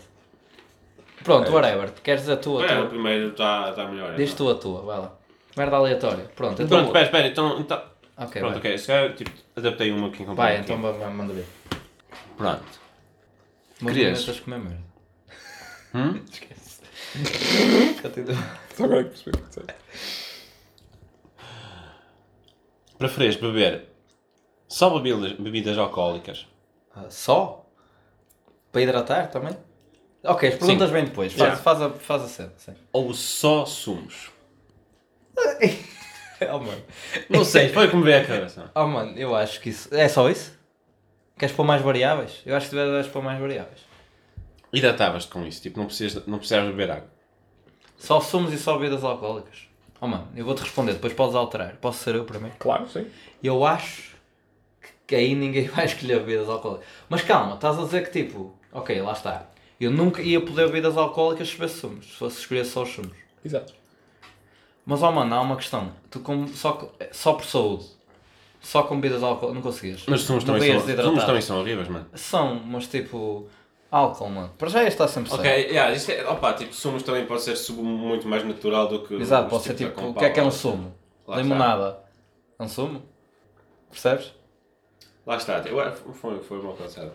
Pronto, whatever. Queres dizer a tua? É, o tua? primeiro está tá melhor. Diz então. tu a tua, vai lá. Merda aleatória. Pronto, então. Pronto, espera, espera, então... então Ok, pronto, vai. ok, se calhar, tipo, adaptei uma aqui com Vai, então manda ver. Pronto. Mas Querias? não metas comer merda. Hum? Esquece. Só agora que percebi o que disseste. Preferes beber só bebidas, bebidas alcoólicas? Ah, só? Para hidratar também? Ok, as perguntas vêm depois. Faz, Yeah. faz, a, faz a cena. Sim. Ou só sumos? Oh, mano. Não sei, foi como veio a cabeça. Oh, mano, eu acho que isso. É só isso? Queres pôr mais variáveis? Eu acho que deves pôr mais variáveis. Hidratavas-te com isso, tipo, não precisas, não precisas beber água. Só sumos e só bebidas alcoólicas. Oh, mano, eu vou-te responder, depois podes alterar. Posso ser eu primeiro? Claro, sim. Eu acho que aí ninguém vai escolher bebidas alcoólicas. Mas calma, estás a dizer que tipo, ok, lá está. Eu nunca ia poder bebidas alcoólicas se bebesse sumos, se fosse escolher só os sumos. Exato. Mas ó mano, há uma questão. Tu com, só, só por saúde, só com bebidas alcoólicas, não conseguias. Mas os sumos também, são, sumos também são horríveis, mano. São, mas tipo, álcool, mano. Para já está sempre Ok, certo. yeah, isto é, opa, tipo, sumos também pode ser sumo muito mais natural do que... Exato, pode ser tipo, o que é que é um sumo? Lá Limonada. É um sumo? Percebes? Lá está, eu, foi, foi mal pensado.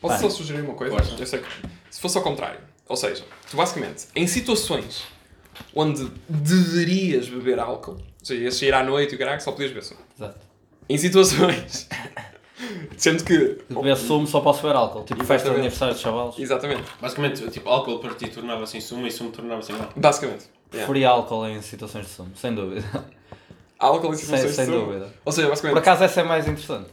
Posso Vai. só sugerir uma coisa? Eu sei que se fosse ao contrário, ou seja, tu basicamente, em situações onde deverias beber álcool, ou seja, ias sair à noite e o caralho, só podias beber sumo. Exato. Em situações, sendo que... Beber sumo só posso beber álcool. Tipo festa de Exatamente. aniversário de chavalos. Exatamente. Basicamente, tipo, álcool para ti tornava-se em sumo e sumo tornava-se em álcool. Basicamente. Yeah. Preferia álcool em situações de sumo, sem dúvida. Álcool em sem situações sem de sumo. dúvida. Ou seja, Por basicamente... acaso essa é mais interessante.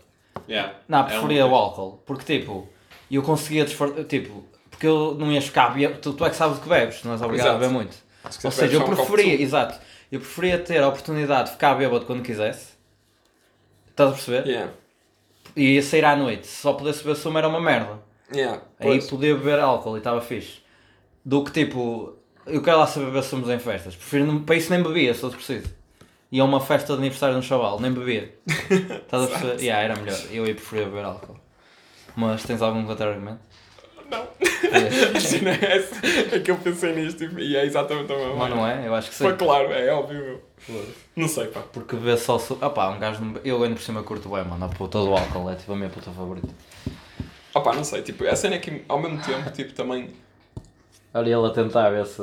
Yeah. Não, É preferia uma o álcool. Porque tipo, eu conseguia disfarçar. Tipo, porque eu não ia ficar bêbado. Tu, tu é que sabes o que bebes, não és obrigado Exato. a beber muito. Se Ou seja, eu um preferia, sumo. exato, eu preferia ter a oportunidade de ficar bêbado quando quisesse. Estás a perceber? Yeah. E ia sair à noite. Se só pudesse beber sumo era uma merda. Yeah. Aí Pois. podia beber álcool e estava fixe. Do que tipo, eu quero lá saber beber sumos em festas. Prefiro não, para isso nem bebia, se fosse preciso. E a uma festa de aniversário um chaval, nem bebia. Estás a perceber? Yeah, era melhor. Eu aí preferia beber álcool. Mas tens algum contra-argumento? Não. É. É essa. É que eu pensei nisto tipo, e é exatamente a mesma. Mas não é? Eu acho que sim. Foi claro, é óbvio. Não sei, pá. Porque beber só sumo. Ah pá, um gajo. Eu ainda por cima curto bem, mano. A puta do álcool é tipo a minha puta favorita. Opá, não sei, tipo, a cena é que ao mesmo tempo, tipo, também. Olha ele a tentar ver se.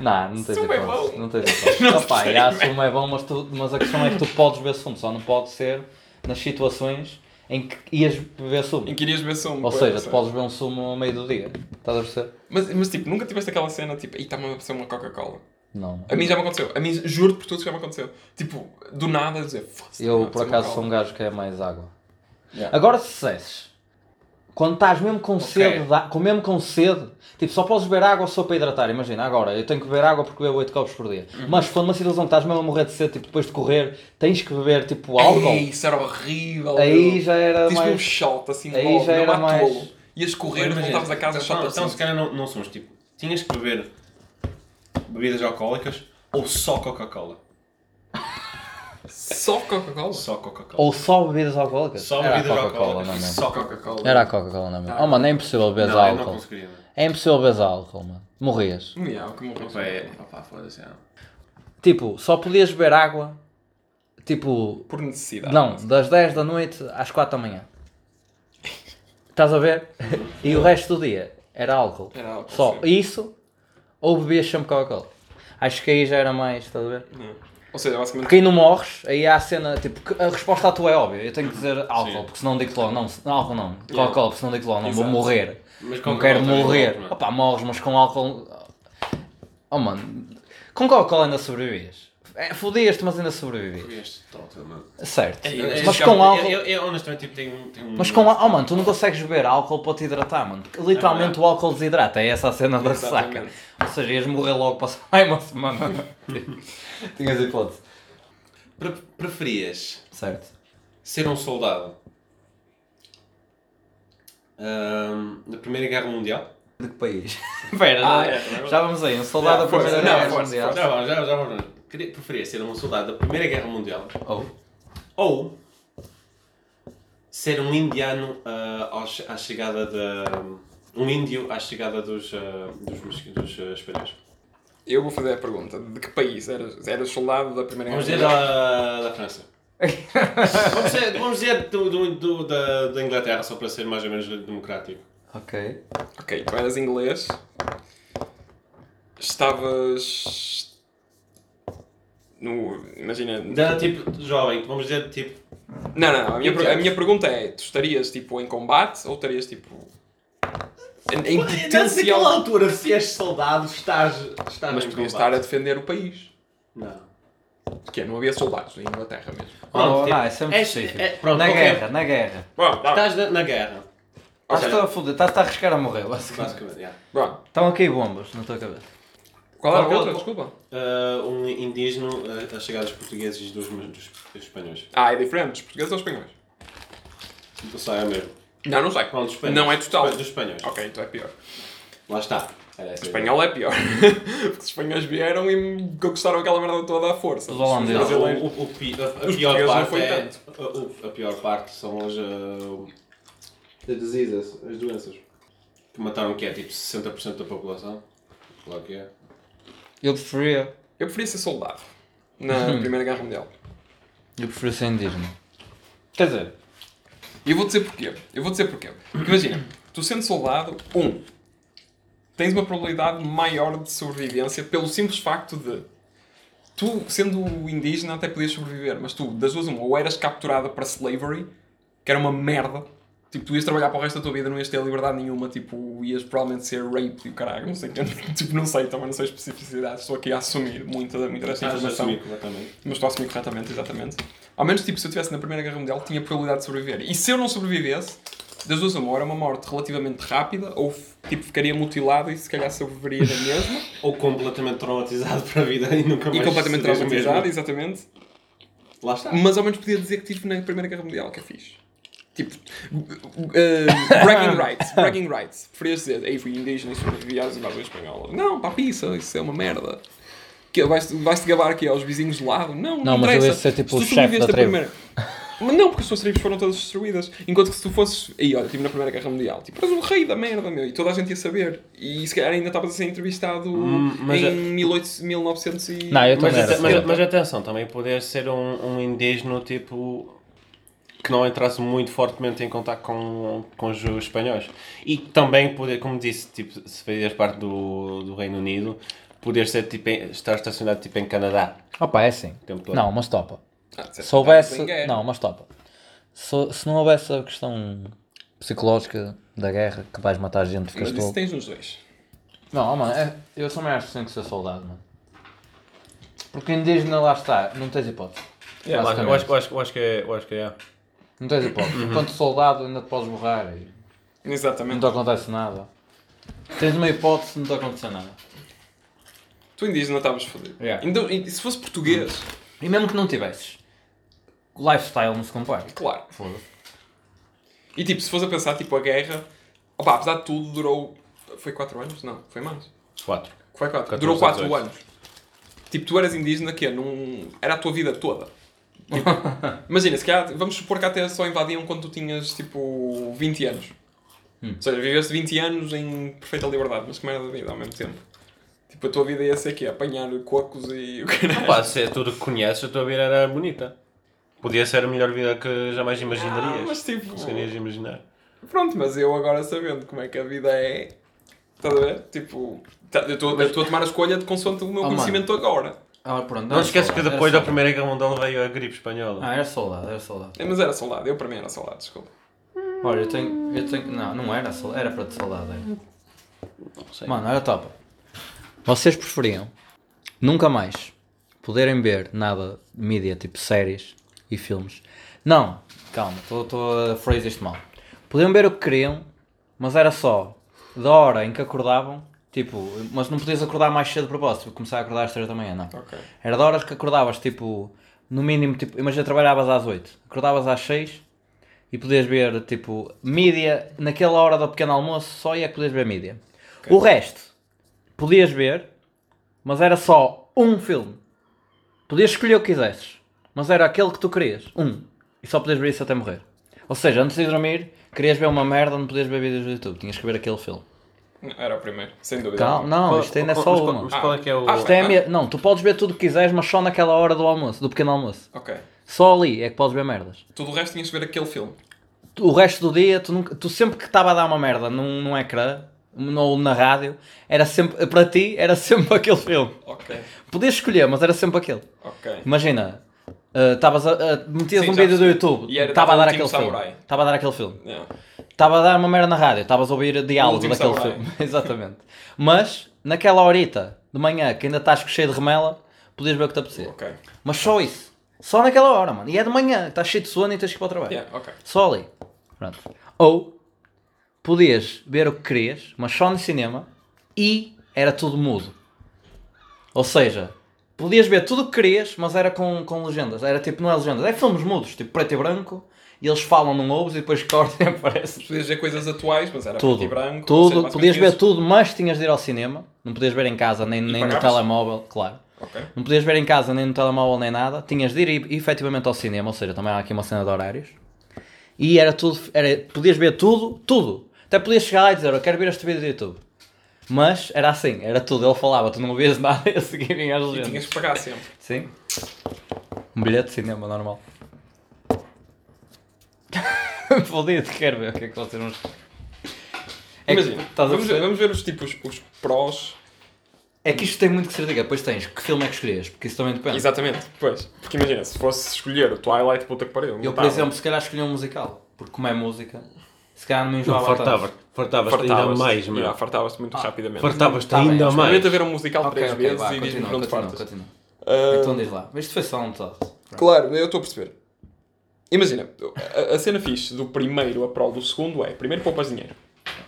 Não, não tens Sumo é hipótese. bom. Não tens hipótese. Não Opa, já, sumo é bom, mas, tu, mas a questão é que tu podes beber sumo, só não pode ser nas situações em que ias beber sumo. Em que irias beber sumo. Ou seja, tu podes beber um sumo ao meio do dia. Estás a perceber? Mas, mas tipo, nunca tiveste aquela cena, tipo, aí está-me a apetecer uma Coca-Cola. Não. A mim já me aconteceu. A mim, juro por tudo, já me aconteceu. Tipo, do nada, dizer. Eu, por acaso, sou um cola." gajo que é mais água. Yeah. Agora, se dissesses Quando estás mesmo com sede, dá- com mesmo com sede, tipo, só podes beber água só para hidratar. Imagina, agora, eu tenho que beber água porque bebo 8 copos por dia. Uhum. Mas se for numa situação que estás mesmo a morrer de sede, tipo, depois de correr, tens que beber, tipo, álcool. Ei, isso era horrível. Aí meu. já era Tens um mais... shot assim Aí logo, já era mais- tolo. Ias correr, Imagina, voltavas a casa, então, shot então, assim. se calhar não, não somos tipo. Tinhas que beber bebidas alcoólicas ou só Coca-Cola? Só Coca-Cola? Só Coca-Cola. Ou só bebidas alcoólicas? Só era bebidas Coca-Cola, alcoólicas. não é mesmo? Só Coca-Cola. Era a Coca-Cola, não é mesmo? Oh, mano, é impossível beber Não, não álcool. conseguiria. mano. É impossível beber álcool, mano. Morrias. Yeah, o que morreu. Opa, é- opa, foda-se. é. Tipo, só podias beber água, tipo, Por necessidade. não, das 10 da noite às 4 da manhã. Estás a ver? E o resto do dia era álcool. Era álcool, Só sim. isso, ou bebias sempre Coca-Cola. Acho que aí já era mais, estás a ver? Ou seja, basicamente. Porque aí não morres, aí há a cena, tipo, a resposta à tua é óbvia. Eu tenho que dizer álcool, Sim. porque senão digo logo, não, não, álcool não, Coca-Cola, porque senão digo logo, não, vou Exato. morrer. Mas Não quero morrer. morres, mano. Opa, morres, mas com álcool. Oh mano, com Coca-Cola ainda sobrevivias. É, Fodias-te, mas ainda sobrevivias. Este mano. Certo. Ei, Eu- Mas eu- com álcool. Eu, eu, honestamente tipo, tenho, tenho um- Mas com álcool, oh mano, tu não consegues beber álcool para te hidratar, mano. Literalmente o álcool desidrata, é essa a cena da saca. Ou seja, ias morrer logo para ai uma semana. Tinhas hipótese. Pre- Preferias Certo. ser um soldado ahm, na Primeira Guerra Mundial? De que país? Espera, Ah, já, é, é já vamos aí, um soldado da Primeira Guerra Mundial. Já vamos, já, já vamos. Queria- Preferia ser um soldado da Primeira Guerra Mundial Oh. ou ser um indiano che- à chegada da. um índio à chegada dos, ah, dos, dos ah, espanhóis. Eu vou fazer a pergunta: de que país eras? Eras soldado da Primeira Vamos Guerra dizer Mundial? da, da França. vamos dizer, vamos dizer do, do, do- da, da Inglaterra, só para ser mais ou menos democrático. Ok. Ok, tu eras inglês. Estavas. No. Imagina. Da, tipo, jovem, vamos dizer tipo. Não, não, não. A minha, per- a minha pergunta é: tu estarias tipo em combate ou estarias tipo. Em, em Naquela potencial. altura, se és soldado, estás, estás Mas em podias combate. estar a defender o país. Não. Que é, não havia soldados na Inglaterra mesmo. Oh, tipo, não, é muito és- específico. é- pronto, na guerra, na guerra. Bom, tá. Estás na, na guerra. Estás-te a foder, estás-te a arriscar a morrer, basicamente. Basicamente, yeah. Bom, Estão aqui bombas na tua cabeça. Qual era a outra? Desculpa. Ah, um indígena ah, a chegar dos portugueses e dos, dos, dos espanhóis. Ah, é diferente, dos portugueses ou espanhóis? Não sei, é mesmo. Não, não sei. Pronto, dos espanhóis. Não é total. Dos espanhóis. Ok, então é pior. Lá está. A Espanhol é pior. Porque os espanhóis vieram e conquistaram aquela merda toda à força. Os holandeses. Não, o, o, pi- a, a Os pior não parte foi é, tanto. a, o- a pior parte são as, ah, the diseases, as doenças. Que mataram que é tipo 60% da população. Lá que é. Eu preferia. Eu preferia ser soldado na Primeira Guerra Mundial. Eu preferia ser indígena. Quer dizer, E eu vou dizer porquê. Eu vou dizer porquê. Porque imagina, tu sendo soldado, um, tens uma probabilidade maior de sobrevivência pelo simples facto de tu, sendo indígena, até podias sobreviver, mas tu, das duas, uma, ou eras capturada para slavery, que era uma merda. Tipo, tu ias trabalhar para o resto da tua vida, não ias ter liberdade nenhuma, tipo, ias provavelmente ser raped e o caralho, não sei, tipo, não sei, também não sei especificidades, estou aqui a assumir muita, muita desta informação. assumir completamente. Mas estou a assumir corretamente, exatamente. Ao menos, tipo, se eu estivesse na Primeira Guerra Mundial, tinha probabilidade de sobreviver. E se eu não sobrevivesse, das duas uma, era uma morte relativamente rápida, ou, tipo, ficaria mutilado e se calhar sobreviveria na mesma. Ou completamente traumatizado para a vida e nunca mais e completamente traumatizado, exatamente. Lá está. Mas ao menos podia dizer que estive na Primeira Guerra Mundial, que é fixe. Tipo, uh, bragging rights, bragging rights. Preferias dizer, ei, fui indígena e sobrevivi às invasões espanholas. Não, pá, pizza, isso é uma merda. Que vais-te vais-te gabar aqui aos vizinhos de lado? Não, Não, mas eu ia ser tipo Se o tu chefe da à tribo. primeira- Mas não, porque as tuas tribos foram todas destruídas. Enquanto que se tu fosses. Aí, olha, estive na Primeira Guerra Mundial. Tipo, eras o rei da merda, meu. E toda a gente ia saber. E se calhar ainda estavas a ser entrevistado mas em é- 1800, 1900 e... Não, eu Mas, também era. ate- mas, mas atenção, também poder ser um, um indígena tipo que não entrasse muito fortemente em contato com, com os espanhóis. E também poder, como disse, tipo, se fazias parte do, do Reino Unido, poder ser, tipo, em- estar estacionado tipo, em Canadá. Opa, é assim. o tempo todo. Não, mas topa. Ah, Se houvesse. em guerra. Não, mas topa. Se, se não houvesse a questão psicológica da guerra, que vais matar gente, Mas ficas todo. tens nos dois. Não, mano, é- eu também acho que tem que ser soldado, mano. Porque indígena lá está, não tens hipótese. Yeah, eu, acho, eu, acho, eu acho que é. Eu acho que é. Não tens hipótese. Enquanto soldado ainda te podes borrar. E... não Exatamente. te acontece nada. Tens uma hipótese, não te acontece nada. Tu indígena estavas fodido. Yeah. Então, e se fosse português, E mesmo que não tivesses, o lifestyle não se compara. claro. Foda-se. E tipo, se fosse a pensar, tipo, a guerra, opá, apesar de tudo, durou. Foi 4 anos? Não, foi mais. Quatro. Foi 4. 14 Durou a 4 18. anos. Tipo, tu eras indígena que num... era a tua vida toda. Tipo, imagina, se calhar, vamos supor que até só invadiam quando tu tinhas tipo 20 anos. Hum. Ou seja, viveste 20 anos em perfeita liberdade, mas que merda da vida ao mesmo tempo. Tipo, a tua vida ia ser aqui, apanhar cocos e o caralho. Pá, se é tudo que conheces, a tua vida era bonita. Podia ser a melhor vida que jamais imaginarias. Ah, mas tipo- Conseguirias imaginar. Pronto, mas eu agora sabendo como é que a vida é. Estás a ver? Tipo, tá- eu estou a tomar a escolha de consoante o meu Oh, mano. conhecimento agora. Ah, pronto, Não esqueças que depois da Primeira Guerra Mundial veio a gripe espanhola. Ah, era saudade, era saudade. É, Mas era saudade, eu para mim era saudade, desculpa. Olha, eu tenho, eu tenho. Não, não era saudade, era para te saudade. Era. Não sei. Mano, era top. Vocês preferiam nunca mais poderem ver nada de mídia, tipo séries e filmes? Não, calma, estou a phrase isto mal. Podiam ver o que queriam, mas era só da hora em que acordavam, tipo, mas não podias acordar mais cedo de propósito, tipo, começar a acordar às 3 da manhã, não. Ok. Era de horas que acordavas, tipo, no mínimo, tipo, imagina, trabalhavas às 8, acordavas às 6 e podias ver, tipo, mídia, naquela hora do pequeno almoço, só ia que podias ver mídia. O resto, podias ver, mas era só um filme. Podias escolher o que quisesses, mas era aquele que tu querias, um. E só podias ver isso até morrer. Ou seja, antes de dormir, querias ver uma merda, não podias ver vídeos do YouTube, tinhas que ver aquele filme. Era o primeiro, sem dúvida. Calma, não, isto ainda é só mas, uma. Mas qual é que é o. Ah, Isto é a minha- Não, tu podes ver tudo o que quiseres, mas só naquela hora do almoço, do pequeno almoço. Ok. Só ali é que podes ver merdas. Tudo o resto tinhas de ver aquele filme. O resto do dia, tu, nunca, tu sempre que estava a dar uma merda num, num ecrã ou na rádio, era sempre, para ti, era sempre aquele filme. Ok. Podias escolher, mas era sempre aquele. Ok. Imagina, uh, estavas a, a- metias Sim, um vídeo do. YouTube, E era estava a dar tipo aquele filme. Estava a dar aquele filme. Yeah. Estava a dar uma merda na rádio, estavas a ouvir diálogo daquele Samurai. filme. Exatamente. Mas, naquela horita de manhã, que ainda estás cheio de remela, podias ver o que te apetecia. Ok. Mas só isso. Só naquela hora, mano. E é de manhã, estás cheio de sono e tens que ir para o trabalho. Yeah, ok. Só ali. Pronto. Ou podias ver o que querias, mas só no cinema e era tudo mudo. Ou seja, podias ver tudo o que querias, mas era com, com legendas. Era tipo, não é legendas, é filmes mudos, tipo preto e branco, e eles falam num ouves e depois cortam e aparece. Podias ver coisas atuais, mas era Tudo. preto e branco. tudo. basicamente Podias ver tinhas- tudo, mas tinhas de ir ao cinema. Não podias ver em casa, nem, nem no telemóvel, claro. Ok. Não podias ver em casa, nem no telemóvel, nem nada. Tinhas de ir efetivamente ao cinema, ou seja, também há aqui uma cena de horários. E era tudo, era, podias ver tudo, tudo. Até podias chegar lá e dizer, eu quero ver este vídeo do YouTube. Mas era assim, era tudo. Ele falava, tu não ouvias nada e a seguir vinha as E legendas. tinhas que pagar sempre. Sim. Um bilhete de cinema normal. Fodido, quero ver o que é que vocês vão... É que, Imagina, estás a vamos, ver, perceber? vamos ver os tipos, os prós. é que isto tem muito que ser diga. Depois tens, que filme é que escolhias? Porque isso também depende. Exatamente, pois. Porque imagina, se fosse escolher o Twilight, puta que pariu. Eu, por exemplo, se calhar escolhi um musical. Porque como é música, se calhar não me Não, enjoava fartava. tanto. Fartavas-te ainda Fartavas-te. mais, meu. Yeah, Fartavas-te muito rapidamente. Fartavas-te Tá bem, ainda mas mais. Experimenta ver um musical Ok, três ok, vezes vá, e diz-me continua, pronto continua, fartas. continua. Ah, Então diz lá. Isto foi só um toque. Claro, eu estou a perceber. Imagina, a, a cena fixe do primeiro a prol do segundo é, primeiro poupas dinheiro.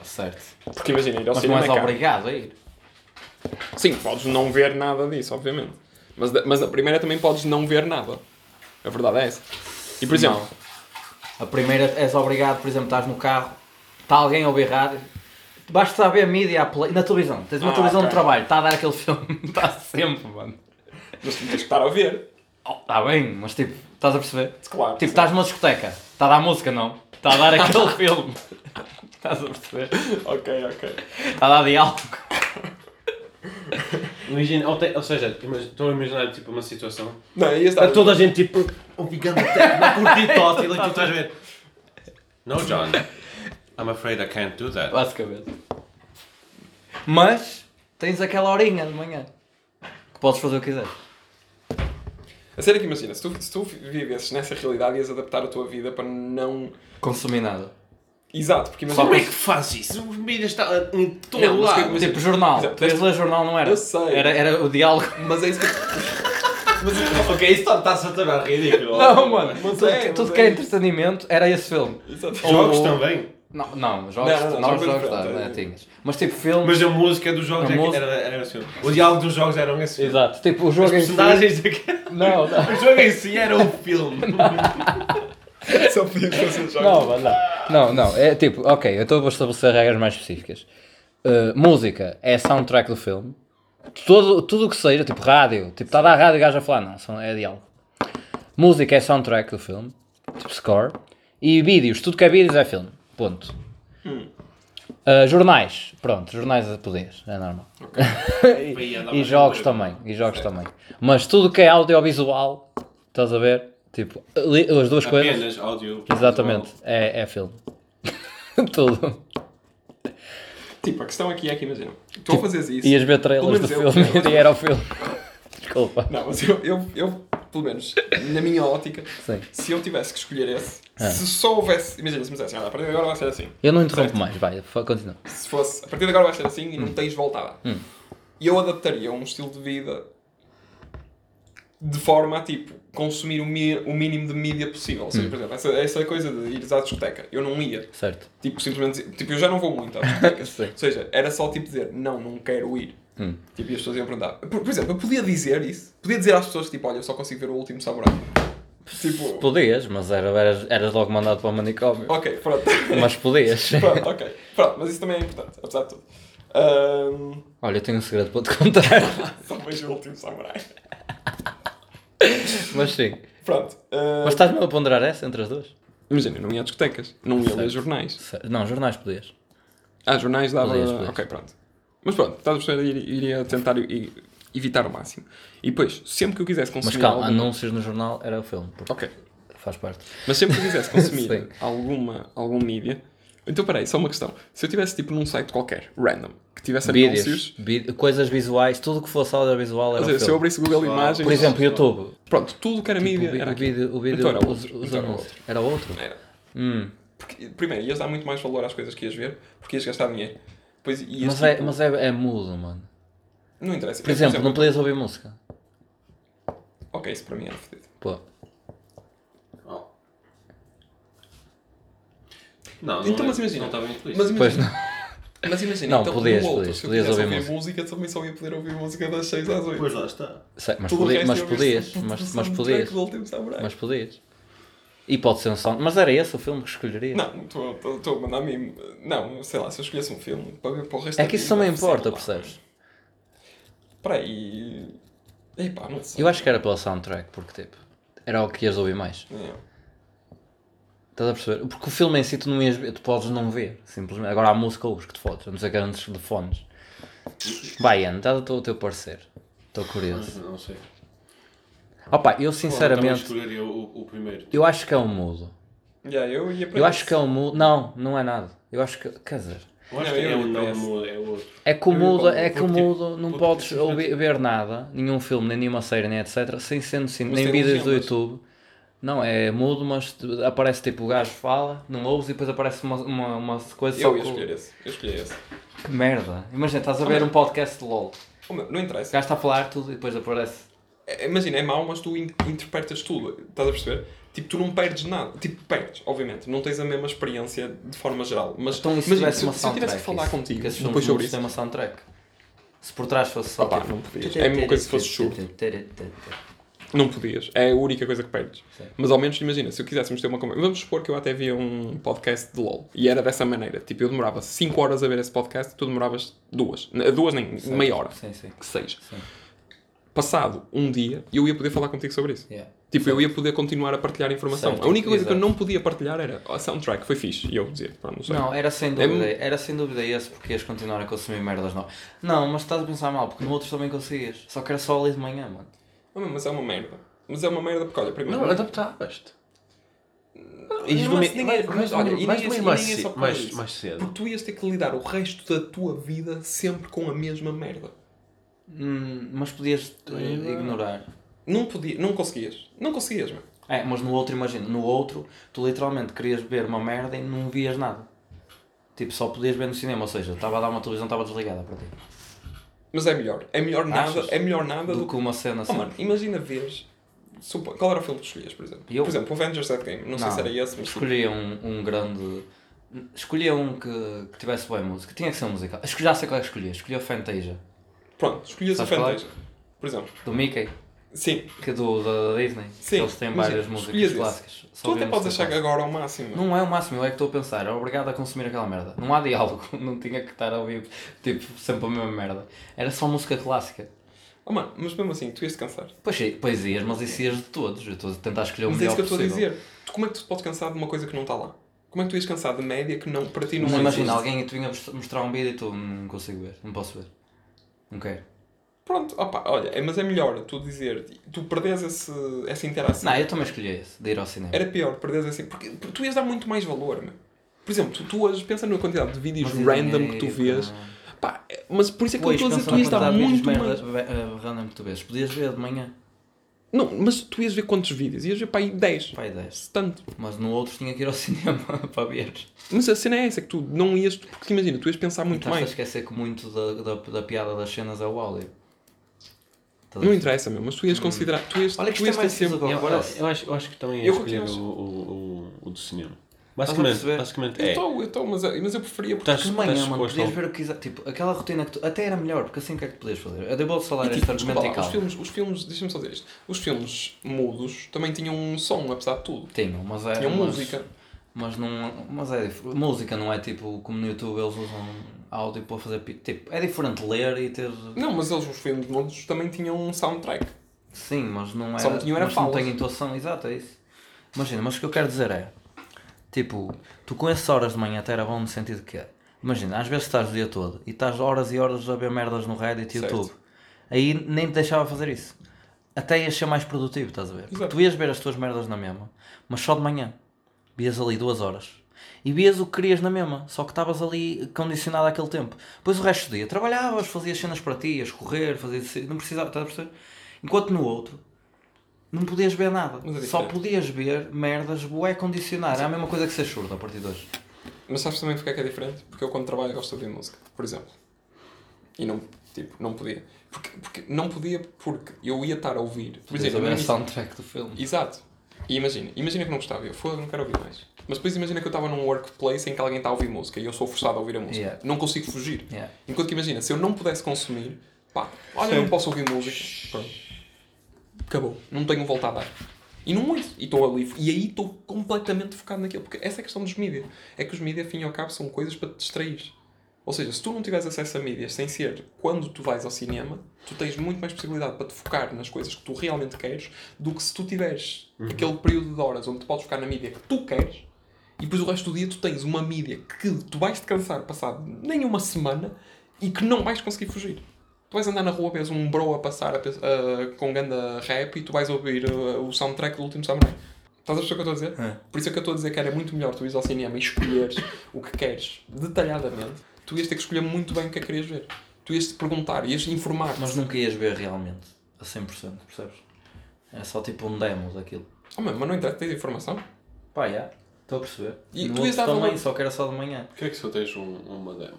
Certo. Porque imagina, ir ao Mas não cinema és é obrigado a ir. Sim, podes não ver nada disso, obviamente. Mas, mas na primeira também podes não ver nada. A verdade é essa. E por exemplo, A primeira és obrigado, por exemplo, estás no carro, está alguém a ouvir rádio, basta saber a mídia a play, na televisão. Tens uma Ah, televisão ok. de trabalho, está a dar aquele filme, está sempre, mano. mas tu tens que estar a ver. Oh, Está bem, mas tipo, estás a perceber? Claro. Tipo, estás numa discoteca, está a dar música, não? Está a dar aquele filme. Estás a perceber? Ok, ok. Está a dar diálogo. Imagina, ou, te- ou seja, estou a imaginar tipo uma situação. Não, ia estar... Está toda a gente tipo, obrigando até, a curtir tosse e tu estás a ver. No, John. I'm afraid I can't do that. Basicamente. Mas tens aquela horinha de manhã que podes fazer o que quiseres. A sério que imagina, se tu, se tu vivesses nessa realidade ias adaptar a tua vida para não... Consumir nada. Exato, porque imagina... Como é que faz isso? Os mídias estão em todo Não, mas lado. que- Tipo jornal. Exato. Tu ias ler jornal, não era? Eu sei. Era, era o diálogo. Mas é isso que... Ok, isso está-se a tornar ridículo. Não, mano. Mas tudo é, tudo mas que é é entretenimento era esse filme. Exato. Jogos Ou- também. Não, não, jogos, Não, não, não, jogos jogos, diferentes, não, é. não tinhas. Mas tipo filmes. Mas a música dos jogos é que música- era, era assim. O diálogo dos jogos eram esse. Exato, tipo o Os jogo em si. personagens daquele- Não, não. O jogo em si era um filme. Só podia fazer jogos. Não, mas não. Não, não. É tipo, ok, eu vou estabelecer regras mais específicas. Uh, música é soundtrack do filme. Todo, tudo o que seja, tipo rádio, tipo está a dar rádio e o gajo a falar, não, são- é diálogo. Música é soundtrack do filme, tipo score. E vídeos, tudo que é vídeos é filme. Ponto. Uh, jornais, pronto, jornais a podias, é normal. e, e jogos também, e jogos também. Mas tudo que é audiovisual, estás a ver? Tipo, li- as duas coisas. Apenas áudio. Exatamente, é, é filme. Tudo. Tipo, a questão aqui é que imagina. Tu ao fazeres isso. Ias ver trailers do menos filme eu- e era o filme. Desculpa. Não, mas eu, eu, eu, pelo menos, na minha ótica, Sim. se eu tivesse que escolher esse, Ah. se só houvesse. Imagina, se me dissessem, olha, a partir de agora vai ser assim. Eu não interrompo Certo. mais, vai, continua. Se fosse, a partir de agora vai ser assim e Hum. não tens volta a dar. E eu adaptaria um estilo de vida de forma a, tipo, consumir o, mi- o mínimo de mídia possível. Ou Hum. seja, por exemplo, essa, essa coisa de ires à discoteca, eu não ia. Certo. Tipo, simplesmente, tipo, eu já não vou muito às discotecas. Ou seja, era só tipo dizer, não, não quero ir. Hum. Tipo, e as pessoas iam perguntar. Por, por exemplo, eu podia dizer isso. Podia dizer às pessoas, tipo, olha, eu só consigo ver o último samurai. Tipo, Podias, mas era, eras, eras logo mandado para o manicômio. ok, pronto. Mas podias. pronto, ok. Pronto, mas isso também é importante, apesar de tudo. Ahm, Olha, eu tenho um segredo para te contar. só vejo o último samurai. mas sim. Pronto. ahm, Mas estás-me a ponderar essa entre as duas? Imagina, não ia a discotecas. Não ia ler jornais. Certo. Não, jornais podias. Ah, jornais dava. Podias, podias. Ok, pronto. Mas pronto, estás a perceber? Ir- Iria tentar evitar o máximo. E depois, sempre que eu quisesse Mas consumir. calma, alguma- anúncios no jornal era o filme. porque Ok. Faz parte. Mas sempre que eu quisesse consumir alguma, algum mídia. Então, peraí, só uma questão. Se eu tivesse tipo num site qualquer, random, que tivesse Vídeos, anúncios. coisas visuais, tudo que fosse audiovisual era se eu abrisse Google Imagens. Por exemplo, YouTube. Pronto, tudo que era Tipo, mídia o, era o vídeo, o vídeo Então era os, outro. os Então era anúncios. Era outro? Era. Hum. Porque, primeiro, ias dar muito mais valor às coisas que ias ver, porque ias gastar dinheiro. Ias, Mas, é, tipo, mas é, é mudo, mano. Não interessa. Por exemplo, não podias ouvir música. Ok, isso para mim era fodido. Pô. Não, Então, não, mas é- imagina. Não estava muito Mas Pois imagina, não. mas imagina Não, então, podias, outro, podias, se eu podias ouvir ouvir música, também só ia poder ouvir música das 6 às 8. Pois lá está. Sei, mas, Tudo o podia, resto mas podias, mas, mas podias. Mas podias. E pode ser um sound. Mas era esse o filme que escolheria? Não, estou a mandar a mim. Não, sei lá, se eu escolhesse um filme para ver para o resto É que isso também importa, lá. percebes? Espera aí. Epá, não sei. Eu acho que era pela soundtrack, porque tipo, era o que ias ouvir mais. É. Estás a perceber? Porque o filme em si tu não ias ver, tu podes não ver, simplesmente. Agora há música ouves que te fodes, a não ser que antes de fones. Vai, Ian, dá o teu parecer. Estou curioso. Não sei. Opa, eu Eu sinceramente, escolheria o, o primeiro. eu acho que é um mudo. Yeah, eu ia para Eu esse. acho que é um mudo. Não, não é nada. Eu acho que, quer dizer, Eu acho Não, que eu é para não mudo, é o outro. É que o Eu mudo, é que o mudo não podes ver nada, nenhum filme, nem nenhuma série, nem etc, sem sendo Mas nem vídeos do. YouTube. Não, é mudo, mas aparece tipo o gajo fala, não ouves e depois aparece uma, uma, uma coisa só Eu ia com- escolher esse. Eu escolhi esse. Que merda. Imagina, estás a Ah, ver um podcast de LOL. Oh, meu, Não O interessa. gajo está a falar tudo e depois aparece. É- Imagina, é mau, mas tu in- interpretas tudo. Estás a perceber? Tipo, tu não perdes nada. Tipo, perdes, obviamente. Não tens a mesma experiência de forma geral. Mas Então isso imagina, tivesse se, uma se eu tivesse que falar isso, contigo depois sobre isso. uma soundtrack. Se por trás fosse só Opa, tipo... não podias. É a mesma coisa se fosse surdo. Não podias. É a única coisa que perdes. Sim. Mas ao menos, imagina, se eu quiséssemos ter uma conversa. Vamos supor que eu até via um podcast de LOL. E era dessa maneira. Tipo, eu demorava 5 horas a ver esse podcast e tu demoravas duas. Duas nem, meia hora. Sim, sim. Que seja. sim. Passado um dia, eu ia poder falar contigo sobre isso. Yeah. Tipo, eu ia poder continuar a partilhar informação. Certo, A única coisa que eu exato. não podia partilhar era a soundtrack, foi fixe. E eu dizia, pronto, não sei. Não, era sem É dúvida, era sem dúvida esse porque ias continuar a consumir merdas novas. Não, mas estás a pensar mal, porque no outro também conseguias. Só que era só ali de manhã, mano. Ah, Mas é uma merda. Mas é uma merda porque, olha, primeiro. Não, adaptavas-te. É- nem é- mais- mas olha, e mais só isso. cedo. Porque tu ias ter que lidar o resto da tua vida sempre com a mesma merda. Hum, mas podias eh, ignorar. Não podia, não conseguias. Não conseguias, mano. É, mas no outro, imagina, no outro, tu literalmente querias ver uma merda e não vias nada. Tipo, só podias ver no cinema, ou seja, estava a dar uma televisão, estava desligada para ti. Mas é melhor. É melhor nada, Achas? é melhor nada Do do que uma cena Oh, assim. mano, imagina veres. supo- Qual era o filme que escolhias, por exemplo? Eu? Por exemplo, o Avengers Endgame. Não, sei se era esse, mas. tipo, Escolhia um, um grande Escolhia um que, que tivesse boa música. Tinha que ser um musical. Escolhi- Já sei qual é que escolhia. Escolhi o Fantasia. Pronto, escolhias Sabes qual é? Fantasia. Por exemplo. Do Mickey. Sim. Que é do, da Disney. Sim, Eles têm várias músicas escolhias esse. clássicas. Tu até podes música achar que agora é o máximo. Não é o máximo, eu é que estou a pensar. É obrigado a consumir aquela merda. Não há diálogo. Não tinha que estar a ouvir tipo, sempre a mesma merda. Era só música clássica. Oh, mano, mas mesmo assim, tu ias te cansar. Pois, sim, pois ias, mas isso ias de todos. Eu estou a tentar escolher o Mas é melhor isso que eu estou a possível. dizer. Tu, como é que tu podes cansar de uma coisa que não está lá? Como é que tu ias cansar de média que não, para ti não Mas é imagina, alguém te vinha mostrar um vídeo e tu não consigo ver, não posso ver. Não quero. Pronto, opa, olha, é, mas é melhor tu dizer, tu perdes esse, essa interação. Não, eu também escolhi esse, de ir ao cinema. Era pior, perdes assim, porque, porque tu ias dar muito mais valor, meu. Por exemplo, tu, tu hoje pensa na quantidade de vídeos Mas random que tu vês. pá. Pá, é- mas por isso é que eu estou a dizer, tu ias dar muito mais. eh, random que tu vês. Podias ver de manhã. Não, mas tu ias ver quantos vídeos? Ias ver para aí 10. Pai 10. Tanto. Mas no outro tinha que ir ao cinema para ver. Mas a cena é essa, que tu não ias. Porque imagina, tu ias pensar muito Estás a mais. esquecer que muito da, da, da piada das cenas é o áudio. A Não interessa, meu, mas tu ias considerar. Tu ias, Olha que tu isto ias é ter sempre. Eu, eu, acho, eu acho que também ia Eu escolher o, continuo- o, o, o do cinema. Basicamente, basicamente Eu é. estou, eu estou, mas, mas eu preferia. Porque, Estás, De manhã, estás mano, podias ver o que quiser. Tipo, aquela rotina que tu. Até era melhor, porque assim o que é que tu podias fazer? Eu vou falar E, este tipo, argumento em lá, os filmes, os filmes, deixa-me só dizer isto. Os filmes mudos também tinham um som, apesar de tudo. Tinham, mas é. Tinham mas- música. Mas não. Mas é Música não é tipo como no YouTube eles usam áudio para fazer. Tipo, é diferente ler e ter. Não, mas eles, os filmes mudos, também tinham um soundtrack. Sim, mas não é. Só tinham era mas não tem intuação, exato, é isso. Imagina, mas o que eu quero dizer é. Tipo, tu com essas horas de manhã até era bom no sentido que é. Imagina, às vezes estás o dia todo e estás horas e horas a ver merdas no Reddit e Certo. YouTube. Aí nem te deixava fazer isso. Até ias ser mais produtivo, estás a ver? Porque tu ias ver as tuas merdas na mesma, mas só de manhã. Vias ali duas horas. E vias o que querias na mesma, só que estavas ali condicionado àquele tempo. Depois o resto do dia trabalhavas, fazias cenas para ti, ias correr, fazias... não precisava, estás a perceber? Enquanto no outro, não podias ver nada. É Só podias ver merdas, bué condicionar. É a mesma coisa que ser surdo a partir de hoje. Mas sabes também porque é que é diferente? Porque eu quando trabalho gosto de ouvir música, por exemplo. E não, tipo, não podia. Porque, porque não podia porque eu ia estar a ouvir. Por exemplo, a soundtrack do filme. Exato. E imagina, imagina que não gostava, eu foda, não quero ouvir mais. Mas depois imagina que eu estava num workplace em que alguém está a ouvir música e eu sou forçado a ouvir a música. Yeah. Não consigo fugir. Yeah. Enquanto que imagina, se eu não pudesse consumir, pá, olha, não posso ouvir música. Pronto. Acabou. Não tenho volta a dar. E não ouço. E estou ali. E aí estou completamente focado naquilo. Porque essa é a questão dos mídias. É que os mídias, fim e ao cabo, são coisas para te distrair. Ou seja, se tu não tiveres acesso a mídias sem ser quando tu vais ao cinema, tu tens muito mais possibilidade para te focar nas coisas que tu realmente queres do que se tu tiveres aquele período de horas onde tu podes focar na mídia que tu queres e depois o resto do dia tu tens uma mídia que tu vais te cansar passado nem uma semana e que não vais conseguir fugir. Tu vais andar na rua, vês um bro a passar a a- com ganda rap e tu vais ouvir uh, o soundtrack do último samurai. Estás a perceber o que eu estou a dizer? É. Por isso é que eu estou a dizer que era muito melhor tu ires ao cinema e escolheres o que queres detalhadamente. Tu ias ter que escolher muito bem o que é que querias ver. Tu ias te perguntar, ias informar. Mas nunca ias ver realmente, a 100%, percebes? É só tipo um demo daquilo. Oh, mas não interessa, tens informação. Pá, já. Estou a perceber. E no tu ias outro também, só que era só de manhã. Porquê é que só tens um, uma demo?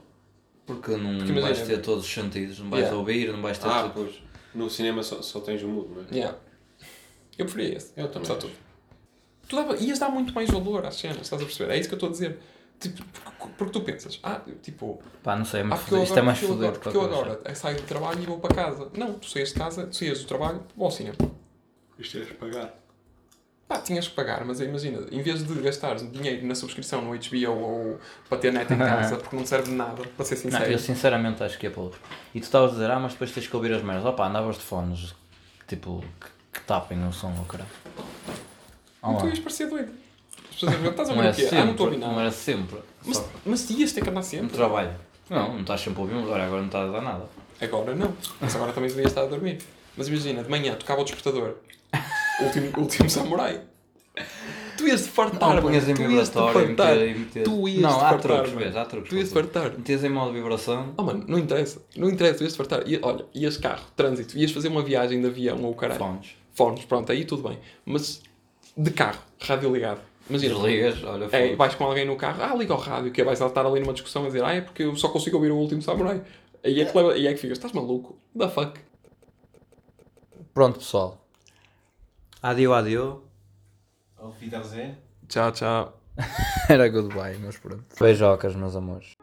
Porque não Porque vais ter todos os sentidos, não vais Yeah. ouvir, não vais ter Ah, tudo. pois. No cinema só, só tens o mudo, não é? Yeah. Eu preferia esse. Eu também Só tu. Tu dava, ias dar muito mais valor às cenas, estás a perceber? É isso que eu estou a dizer. Tipo, porque, porque tu pensas, ah, tipo, Pá, não sei, é ah, fodido. Isto é agora, mais porque agora, que porque eu agora saio do trabalho e vou para casa. Não, tu saías de casa, tu saías do trabalho, vou ao cinema. Isto de pagar. Pá, tinhas que pagar, mas imagina, em vez de gastares dinheiro na subscrição no HBO ou para ter net em casa, porque não serve de nada, para ser Não, sincero. eu sinceramente acho que é outro. E tu estavas a dizer, ah, mas depois tens que ouvir as merdas. Opá, andavas de fones, tipo, que, que tapem o som, oh, caralho. Não, tu Olá. ias parecer doido. As pessoas iam ver, estás a Não era o quê? sempre, Ah, não estou a ouvir não nada. era sempre. Mas, Só mas ias ter que andar no sempre. trabalho. Não, não estás sempre a ouvir, mas olha, agora não estás a dar nada. Agora não. Mas agora também devias estar a dormir. Mas imagina, de manhã tocava o despertador. Último, último samurai. Tu ias te fartar, Não, punhas em mano. Tu ias te vibratório e fartar. Tu ias Não, te há fartar, truques, vês, há truques. Tu ias te para tudo. fartar. Metias em modo vibração. Oh mano, não interessa. Não interessa, tu ias te fartar. Ia- olha, ias carro, trânsito, ias fazer uma viagem de avião ou o caralho. Fones. Fones, pronto, aí tudo bem. Mas de carro, rádio ligado. Imagina. Desligas, olha, É, vais com alguém no carro, ah, liga ao rádio, que é, vais estar ali numa discussão a dizer, ah, é porque eu só consigo ouvir o último samurai. Aí é que, leva, aí é que ficas, estás maluco? The fuck? Pronto, pessoal. Adio, adio. Auf Wiedersehen. Tchau, tchau. Era goodbye, mas pronto. Beijocas, meus amores.